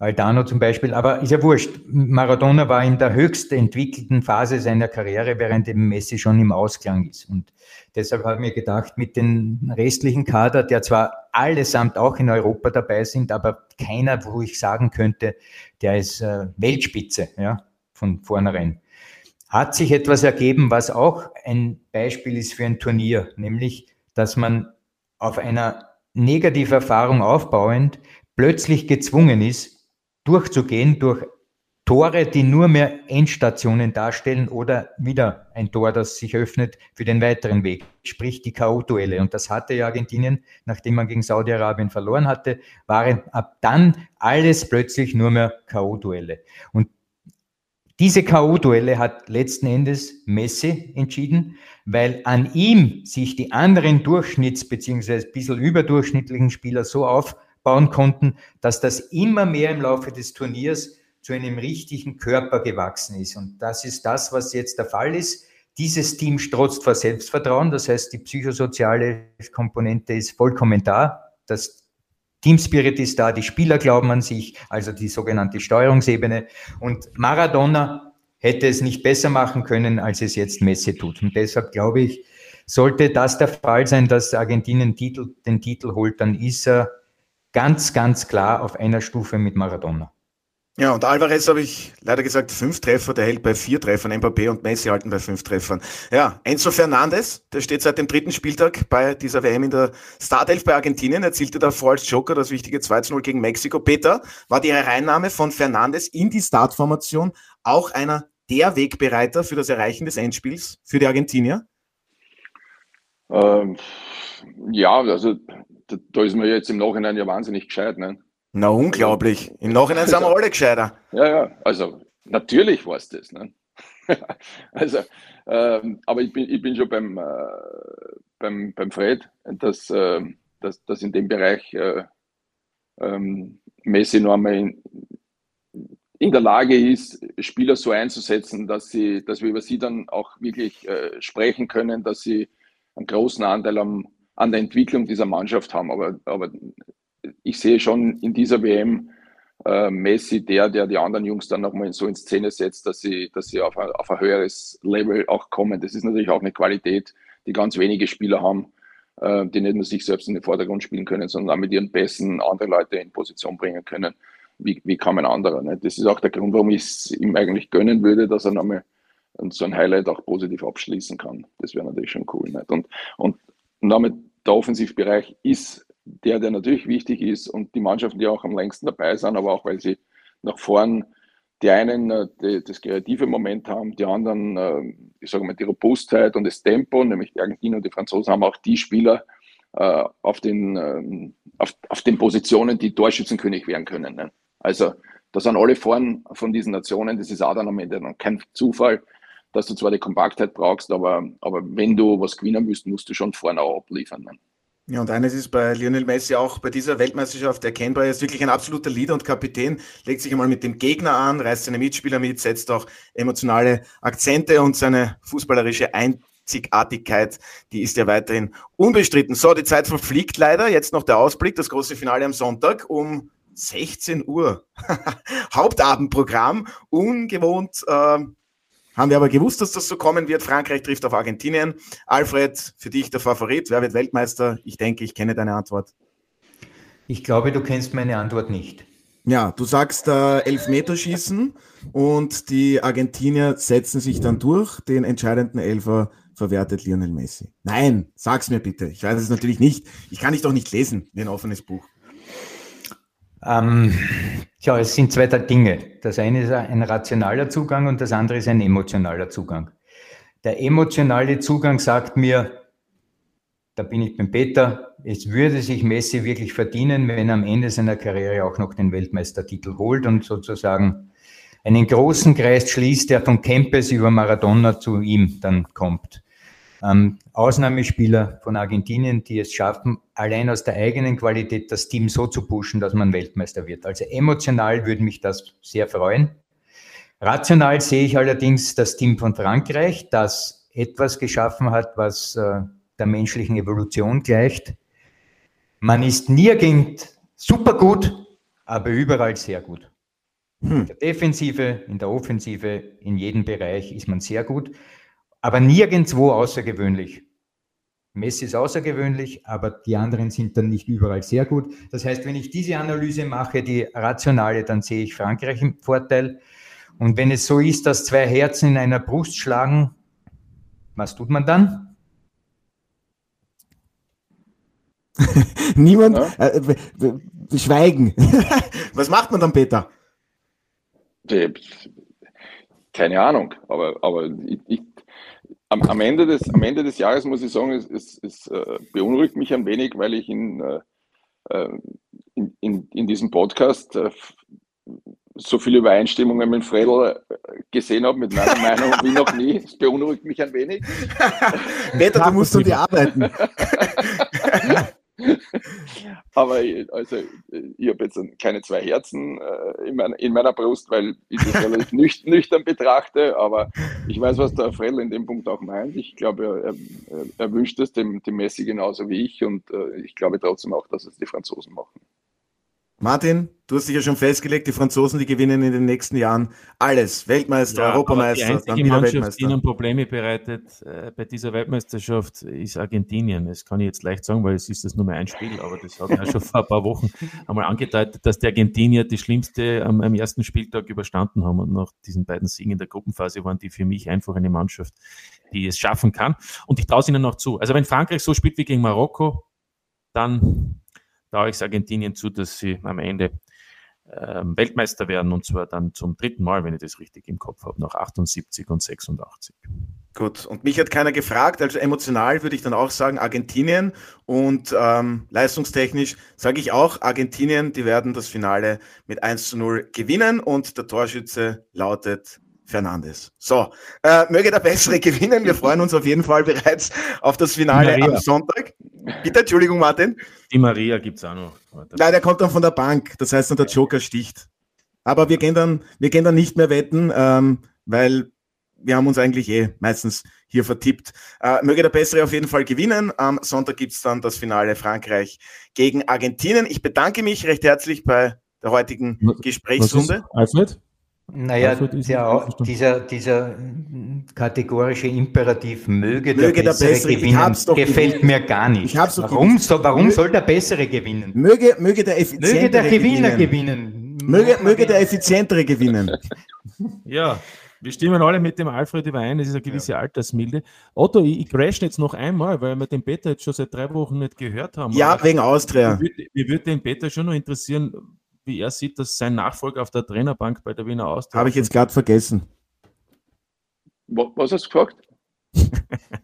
Aldano zum Beispiel, aber ist ja wurscht. Maradona war in der höchst entwickelten Phase seiner Karriere, während eben Messi schon im Ausklang ist. Und deshalb habe ich mir gedacht, mit den restlichen Kader, der zwar allesamt auch in Europa dabei sind, aber keiner, wo ich sagen könnte, der ist äh, Weltspitze, ja, von vornherein. Hat sich etwas ergeben, was auch ein Beispiel ist für ein Turnier, nämlich, dass man auf einer Negativerfahrung aufbauend plötzlich gezwungen ist, durchzugehen durch Tore, die nur mehr Endstationen darstellen oder wieder ein Tor, das sich öffnet für den weiteren Weg, sprich die K.O.-Duelle. Und das hatte ja Argentinien, nachdem man gegen Saudi-Arabien verloren hatte, waren ab dann alles plötzlich nur mehr K.O.-Duelle. Und diese K.O.-Duelle hat letzten Endes Messi entschieden, weil an ihm sich die anderen Durchschnitts- bzw. ein bisschen überdurchschnittlichen Spieler so auf bauen konnten, dass das immer mehr im Laufe des Turniers zu einem richtigen Körper gewachsen ist. Und das ist das, was jetzt der Fall ist. Dieses Team strotzt vor Selbstvertrauen, das heißt, die psychosoziale Komponente ist vollkommen da. Das Teamspirit ist da, die Spieler glauben an sich, also die sogenannte Steuerungsebene. Und Maradona hätte es nicht besser machen können, als es jetzt Messi tut. Und deshalb glaube ich, sollte das der Fall sein, dass Argentinien Titel, den Titel holt, dann ist er ganz, ganz klar auf einer Stufe mit Maradona. Ja, und Alvarez habe ich leider gesagt, fünf Treffer, der hält bei vier Treffern, Mbappé und Messi halten bei fünf Treffern. Ja, Enzo Fernandes, der steht seit dem dritten Spieltag bei dieser WM in der Startelf bei Argentinien, erzielte davor als Joker das wichtige 2-0 gegen Mexiko. Peter, war die Hereinnahme von Fernandes in die Startformation auch einer der Wegbereiter für das Erreichen des Endspiels für die Argentinier? Ähm, ja, also da, da, ist man jetzt im Nachhinein ja wahnsinnig gescheit. Ne? Na, unglaublich. Im Nachhinein sind wir alle gescheiter. Ja, ja, also natürlich war es das. Ne? also, ähm, aber ich bin, ich bin schon beim, äh, beim, beim Fred, dass, äh, dass, dass in dem Bereich äh, ähm, Messi noch einmal in, in der Lage ist, Spieler so einzusetzen, dass, sie, dass wir über sie dann auch wirklich äh, sprechen können, dass sie einen großen Anteil am, an der Entwicklung dieser Mannschaft haben. Aber, aber ich sehe schon in dieser WM äh, Messi der, der die anderen Jungs dann nochmal so in Szene setzt, dass sie, dass sie auf, ein, auf ein höheres Level auch kommen. Das ist natürlich auch eine Qualität, die ganz wenige Spieler haben, äh, die nicht nur sich selbst in den Vordergrund spielen können, sondern auch mit ihren Besten andere Leute in Position bringen können, wie, wie kaum ein anderer. Ne? Das ist auch der Grund, warum ich es ihm eigentlich gönnen würde, dass er nochmal so ein Highlight auch positiv abschließen kann. Das wäre natürlich schon cool. Nicht? Und, und damit der Offensivbereich ist der, der natürlich wichtig ist und die Mannschaften, die auch am längsten dabei sind, aber auch weil sie nach vorn die einen äh, die, das kreative Moment haben, die anderen, äh, ich sage mal, die Robustheit und das Tempo, nämlich die Argentinier und die Franzosen haben auch die Spieler äh, auf, den, ähm, auf, auf den Positionen, die Torschützenkönig werden können. Ne? Also da sind alle vorn von diesen Nationen, das ist auch dann am Ende dann kein Zufall, dass du zwar die Kompaktheit brauchst, aber, aber wenn du was gewinnen willst, musst du schon vorne auch abliefern. Ne? Ja, und eines ist bei Lionel Messi auch bei dieser Weltmeisterschaft erkennbar. Er ist wirklich ein absoluter Leader und Kapitän, legt sich einmal mit dem Gegner an, reißt seine Mitspieler mit, setzt auch emotionale Akzente und seine fußballerische Einzigartigkeit, die ist ja weiterhin unbestritten. So, die Zeit verfliegt leider. Jetzt noch der Ausblick, das große Finale am Sonntag um 16 Uhr. Hauptabendprogramm, ungewohnt. Äh, haben wir aber gewusst, dass das so kommen wird. Frankreich trifft auf Argentinien. Alfred, für dich der Favorit. Wer wird Weltmeister? Ich denke, ich kenne deine Antwort. Ich glaube, du kennst meine Antwort nicht. Ja, du sagst äh, Elfmeterschießen und die Argentinier setzen sich dann durch. Den entscheidenden Elfer verwertet Lionel Messi. Nein, sag's mir bitte. Ich weiß es natürlich nicht. Ich kann dich doch nicht lesen wie ein offenes Buch. Ähm, ja, es sind zwei Dinge. Das eine ist ein rationaler Zugang und das andere ist ein emotionaler Zugang. Der emotionale Zugang sagt mir, da bin ich beim Peter, es würde sich Messi wirklich verdienen, wenn er am Ende seiner Karriere auch noch den Weltmeistertitel holt und sozusagen einen großen Kreis schließt, der von Kempes über Maradona zu ihm dann kommt ähm, Ausnahmespieler von Argentinien, die es schaffen, allein aus der eigenen Qualität das Team so zu pushen, dass man Weltmeister wird. Also emotional würde mich das sehr freuen. Rational sehe ich allerdings das Team von Frankreich, das etwas geschaffen hat, was äh, der menschlichen Evolution gleicht. Man ist nirgend super gut, aber überall sehr gut. Hm. In der Defensive, in der Offensive, in jedem Bereich ist man sehr gut aber nirgendwo außergewöhnlich. Messi ist außergewöhnlich, aber die anderen sind dann nicht überall sehr gut. Das heißt, wenn ich diese Analyse mache, die rationale, dann sehe ich Frankreich im Vorteil. Und wenn es so ist, dass zwei Herzen in einer Brust schlagen, was tut man dann? Niemand, ja. äh, schweigen. was macht man dann, Peter? Keine Ahnung, aber, aber ich, ich am, am, Ende des, am Ende des Jahres muss ich sagen, es, es, es äh, beunruhigt mich ein wenig, weil ich in, äh, äh in, in, in, diesem Podcast äh, so viele Übereinstimmungen mit Fredel äh, gesehen habe, mit meiner Meinung wie noch nie. Es beunruhigt mich ein wenig. Peter, du musst um die arbeiten. Aber also, ich habe jetzt keine zwei Herzen äh, in, mein, in, meiner Brust, weil ich das relativ nüch, nüchtern betrachte. Aber ich weiß, was der Frell in dem Punkt auch meint. Ich glaube, er, er, er wünscht es dem, dem Messi genauso wie ich. Und äh, ich glaube trotzdem auch, dass es die Franzosen machen. Martin, du hast dich ja schon festgelegt, die Franzosen, die gewinnen in den nächsten Jahren alles. Weltmeister, ja, Europameister, die einzige Mannschaft, die ihnen Probleme bereitet äh, bei dieser Weltmeisterschaft, ist Argentinien. Das kann ich jetzt leicht sagen, weil es ist das nur mehr ein Spiel, aber das hat ja schon vor ein paar Wochen einmal angedeutet, dass die Argentinier die schlimmste am, am, ersten Spieltag überstanden haben und nach diesen beiden Siegen in der Gruppenphase waren die für mich einfach eine Mannschaft, die es schaffen kann. Und ich traue es ihnen noch zu. Also wenn Frankreich so spielt wie gegen Marokko, dann traue ich es Argentinien zu, dass sie am Ende ähm, Weltmeister werden und zwar dann zum dritten Mal, wenn ich das richtig im Kopf habe, nach 78 und 86. Gut, und mich hat keiner gefragt, also emotional würde ich dann auch sagen Argentinien und ähm, leistungstechnisch sage ich auch Argentinien, die werden das Finale mit 1 zu 0 gewinnen und der Torschütze lautet Fernandes. So, äh, möge der Bessere gewinnen. Wir freuen uns auf jeden Fall bereits auf das Finale am Sonntag. Bitte, Entschuldigung, Martin. Die Maria gibt es auch noch. Nein, der kommt dann von der Bank. Das heißt dann, der Joker sticht. Aber wir gehen dann, wir gehen dann nicht mehr wetten, ähm, weil wir haben uns eigentlich eh meistens hier vertippt. Äh, möge der Bessere auf jeden Fall gewinnen. Am Sonntag gibt es dann das Finale Frankreich gegen Argentinien. Ich bedanke mich recht herzlich bei der heutigen Gesprächsrunde. Alfred? Naja, der, dieser, dieser kategorische Imperativ möge, möge der, Bessere, der Bessere gewinnen, gefällt mir gar nicht. warum, so, warum soll der Bessere gewinnen? Möge, möge der Effizientere möge der Gewinner gewinnen. gewinnen. Möge, möge der Effizientere gewinnen. Ja, Wir stimmen alle mit dem Alfred überein, es ist eine gewisse ja. Altersmilde. Otto, ich, ich crash jetzt noch einmal, weil wir den Peter jetzt schon seit drei Wochen nicht gehört haben. Ja, wegen Austria. Mir würde, mir würde den Peter schon noch interessieren, wie er sieht, dass sein Nachfolger auf der Trainerbank bei der Wiener Austria. Habe ich jetzt gerade vergessen. Was hast du gefragt?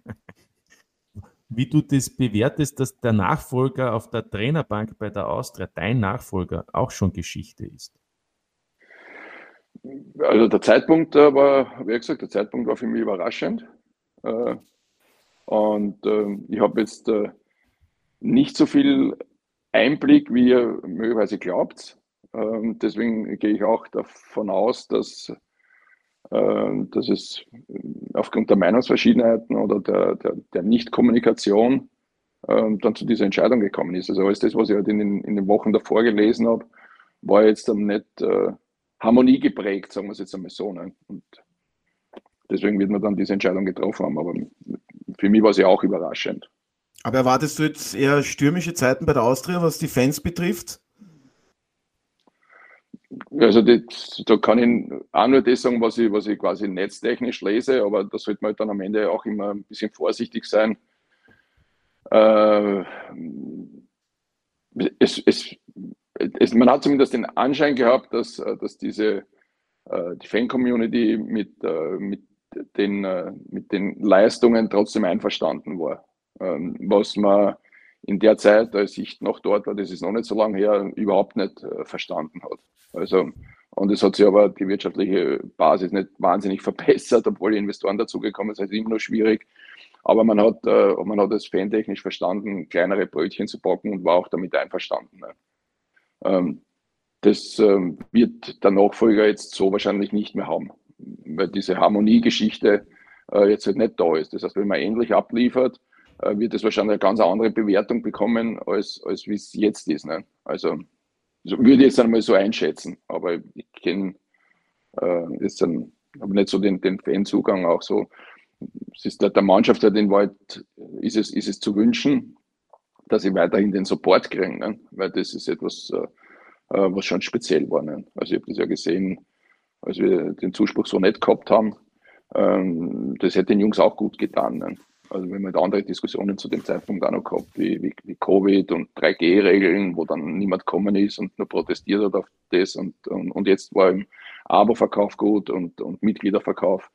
wie du das bewertest, dass der Nachfolger auf der Trainerbank bei der Austria, dein Nachfolger, auch schon Geschichte ist. Also der Zeitpunkt war, wie gesagt, der Zeitpunkt war für mich überraschend. Äh, und ähm, ich habe jetzt äh, nicht so viel Einblick, wie ihr möglicherweise glaubt. Ähm, deswegen gehe ich auch davon aus, dass, ähm, dass es aufgrund der Meinungsverschiedenheiten oder der, der, der Nichtkommunikation dann zu dieser Entscheidung gekommen ist. Also alles das, was ich halt in den, in den Wochen davor gelesen habe, war jetzt dann nicht äh, Harmonie geprägt, sagen wir es jetzt einmal so. Ne? Und deswegen wird man dann diese Entscheidung getroffen haben. Aber für mich war sie auch überraschend. Aber erwartest du jetzt eher stürmische Zeiten bei der Austria, was die Fans betrifft? Also das, da kann ich auch nur das sagen, was ich, was ich quasi netztechnisch lese, aber da sollte man halt dann am Ende auch immer ein bisschen vorsichtig sein. Äh, es, es, es, man hat zumindest den Anschein gehabt, dass, äh, dass diese äh, die Fan-Community mit, äh, mit, den, mit den Leistungen trotzdem einverstanden war. Ähm, was man in der Zeit, als ich noch dort war, das ist noch nicht so lange her, überhaupt nicht verstanden hat. Also, und es hat sich aber die wirtschaftliche Basis nicht wahnsinnig verbessert, obwohl die Investoren dazugekommen sind. Ist immer noch schwierig. Aber man hat, man hat es fantechnisch verstanden, kleinere Brötchen zu backen und war auch damit einverstanden. Ne? Ähm, das ähm, wird der Nachfolger jetzt so wahrscheinlich nicht mehr haben, weil diese Harmoniegeschichte äh, jetzt halt nicht da ist. Das heißt, wenn man ähnlich abliefert, äh, wird es wahrscheinlich eine ganz andere Bewertung bekommen, als, als wie es jetzt ist. Ne? Also so würde ich jetzt einmal so einschätzen, aber ich kenne äh, jetzt dann, nicht so den, den Fanzugang auch so. Es ist der, der Mannschaft halt in Wald, ist es, ist es zu wünschen, dass sie weiterhin den Support kriegen, ne? weil das ist etwas, äh, äh, was schon speziell war. Ne? Also ich habe das ja gesehen, als wir den Zuspruch so nicht gehabt haben. Ähm, das hätte den Jungs auch gut getan. Ne? Also wenn man andere Diskussionen zu dem Zeitpunkt auch noch gehabt, wie, wie, wie Covid und 3G-Regeln, wo dann niemand gekommen ist und nur protestiert hat auf das und, und, und jetzt war im Abo-Verkauf gut und, und Mitgliederverkauf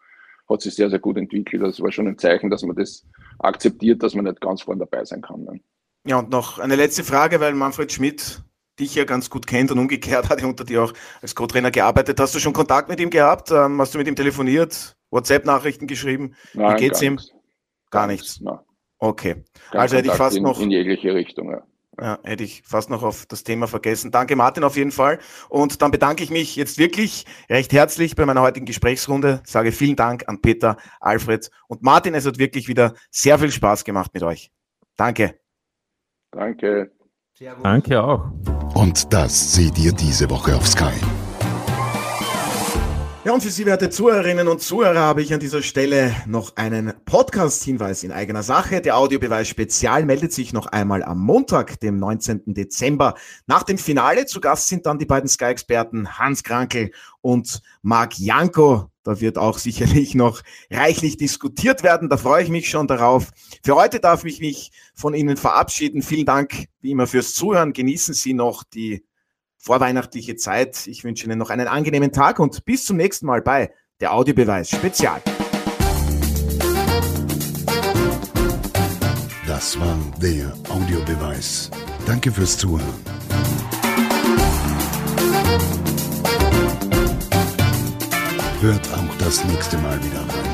hat sich sehr, sehr gut entwickelt. Das war schon ein Zeichen, dass man das akzeptiert, dass man nicht ganz vorne dabei sein kann. Ne? Ja, und noch eine letzte Frage, weil Manfred Schmidt dich ja ganz gut kennt und umgekehrt hat er unter dir auch als Co-Trainer gearbeitet. Hast du schon Kontakt mit ihm gehabt? Ähm, hast du mit ihm telefoniert? WhatsApp-Nachrichten geschrieben? Nein, Wie geht's ihm? Nichts. Gar nichts. Nein. Okay. Gar also hätte ich fast in, noch. In jegliche Richtung, ja. Ja, hätte ich fast noch auf das Thema vergessen. Danke, Martin, auf jeden Fall. Und dann bedanke ich mich jetzt wirklich recht herzlich bei meiner heutigen Gesprächsrunde. Sage vielen Dank an Peter, Alfred und Martin. Es hat wirklich wieder sehr viel Spaß gemacht mit euch. Danke. Danke. Danke auch. Und das seht ihr diese Woche auf Sky. Ja, und für Sie, werte Zuhörerinnen und Zuhörer, habe ich an dieser Stelle noch einen Podcast-Hinweis in eigener Sache. Der Audiobeweis Spezial meldet sich noch einmal am Montag, dem 19. Dezember. Nach dem Finale zu Gast sind dann die beiden Sky-Experten Hans Krankel und Marc Janko. Da wird auch sicherlich noch reichlich diskutiert werden. Da freue ich mich schon darauf. Für heute darf ich mich von Ihnen verabschieden. Vielen Dank wie immer fürs Zuhören. Genießen Sie noch die vorweihnachtliche Zeit. Ich wünsche Ihnen noch einen angenehmen Tag und bis zum nächsten Mal bei der Audiobeweis Spezial. Das war der Audiobeweis. Danke fürs Zuhören. Hört auch das nächste Mal wieder rein.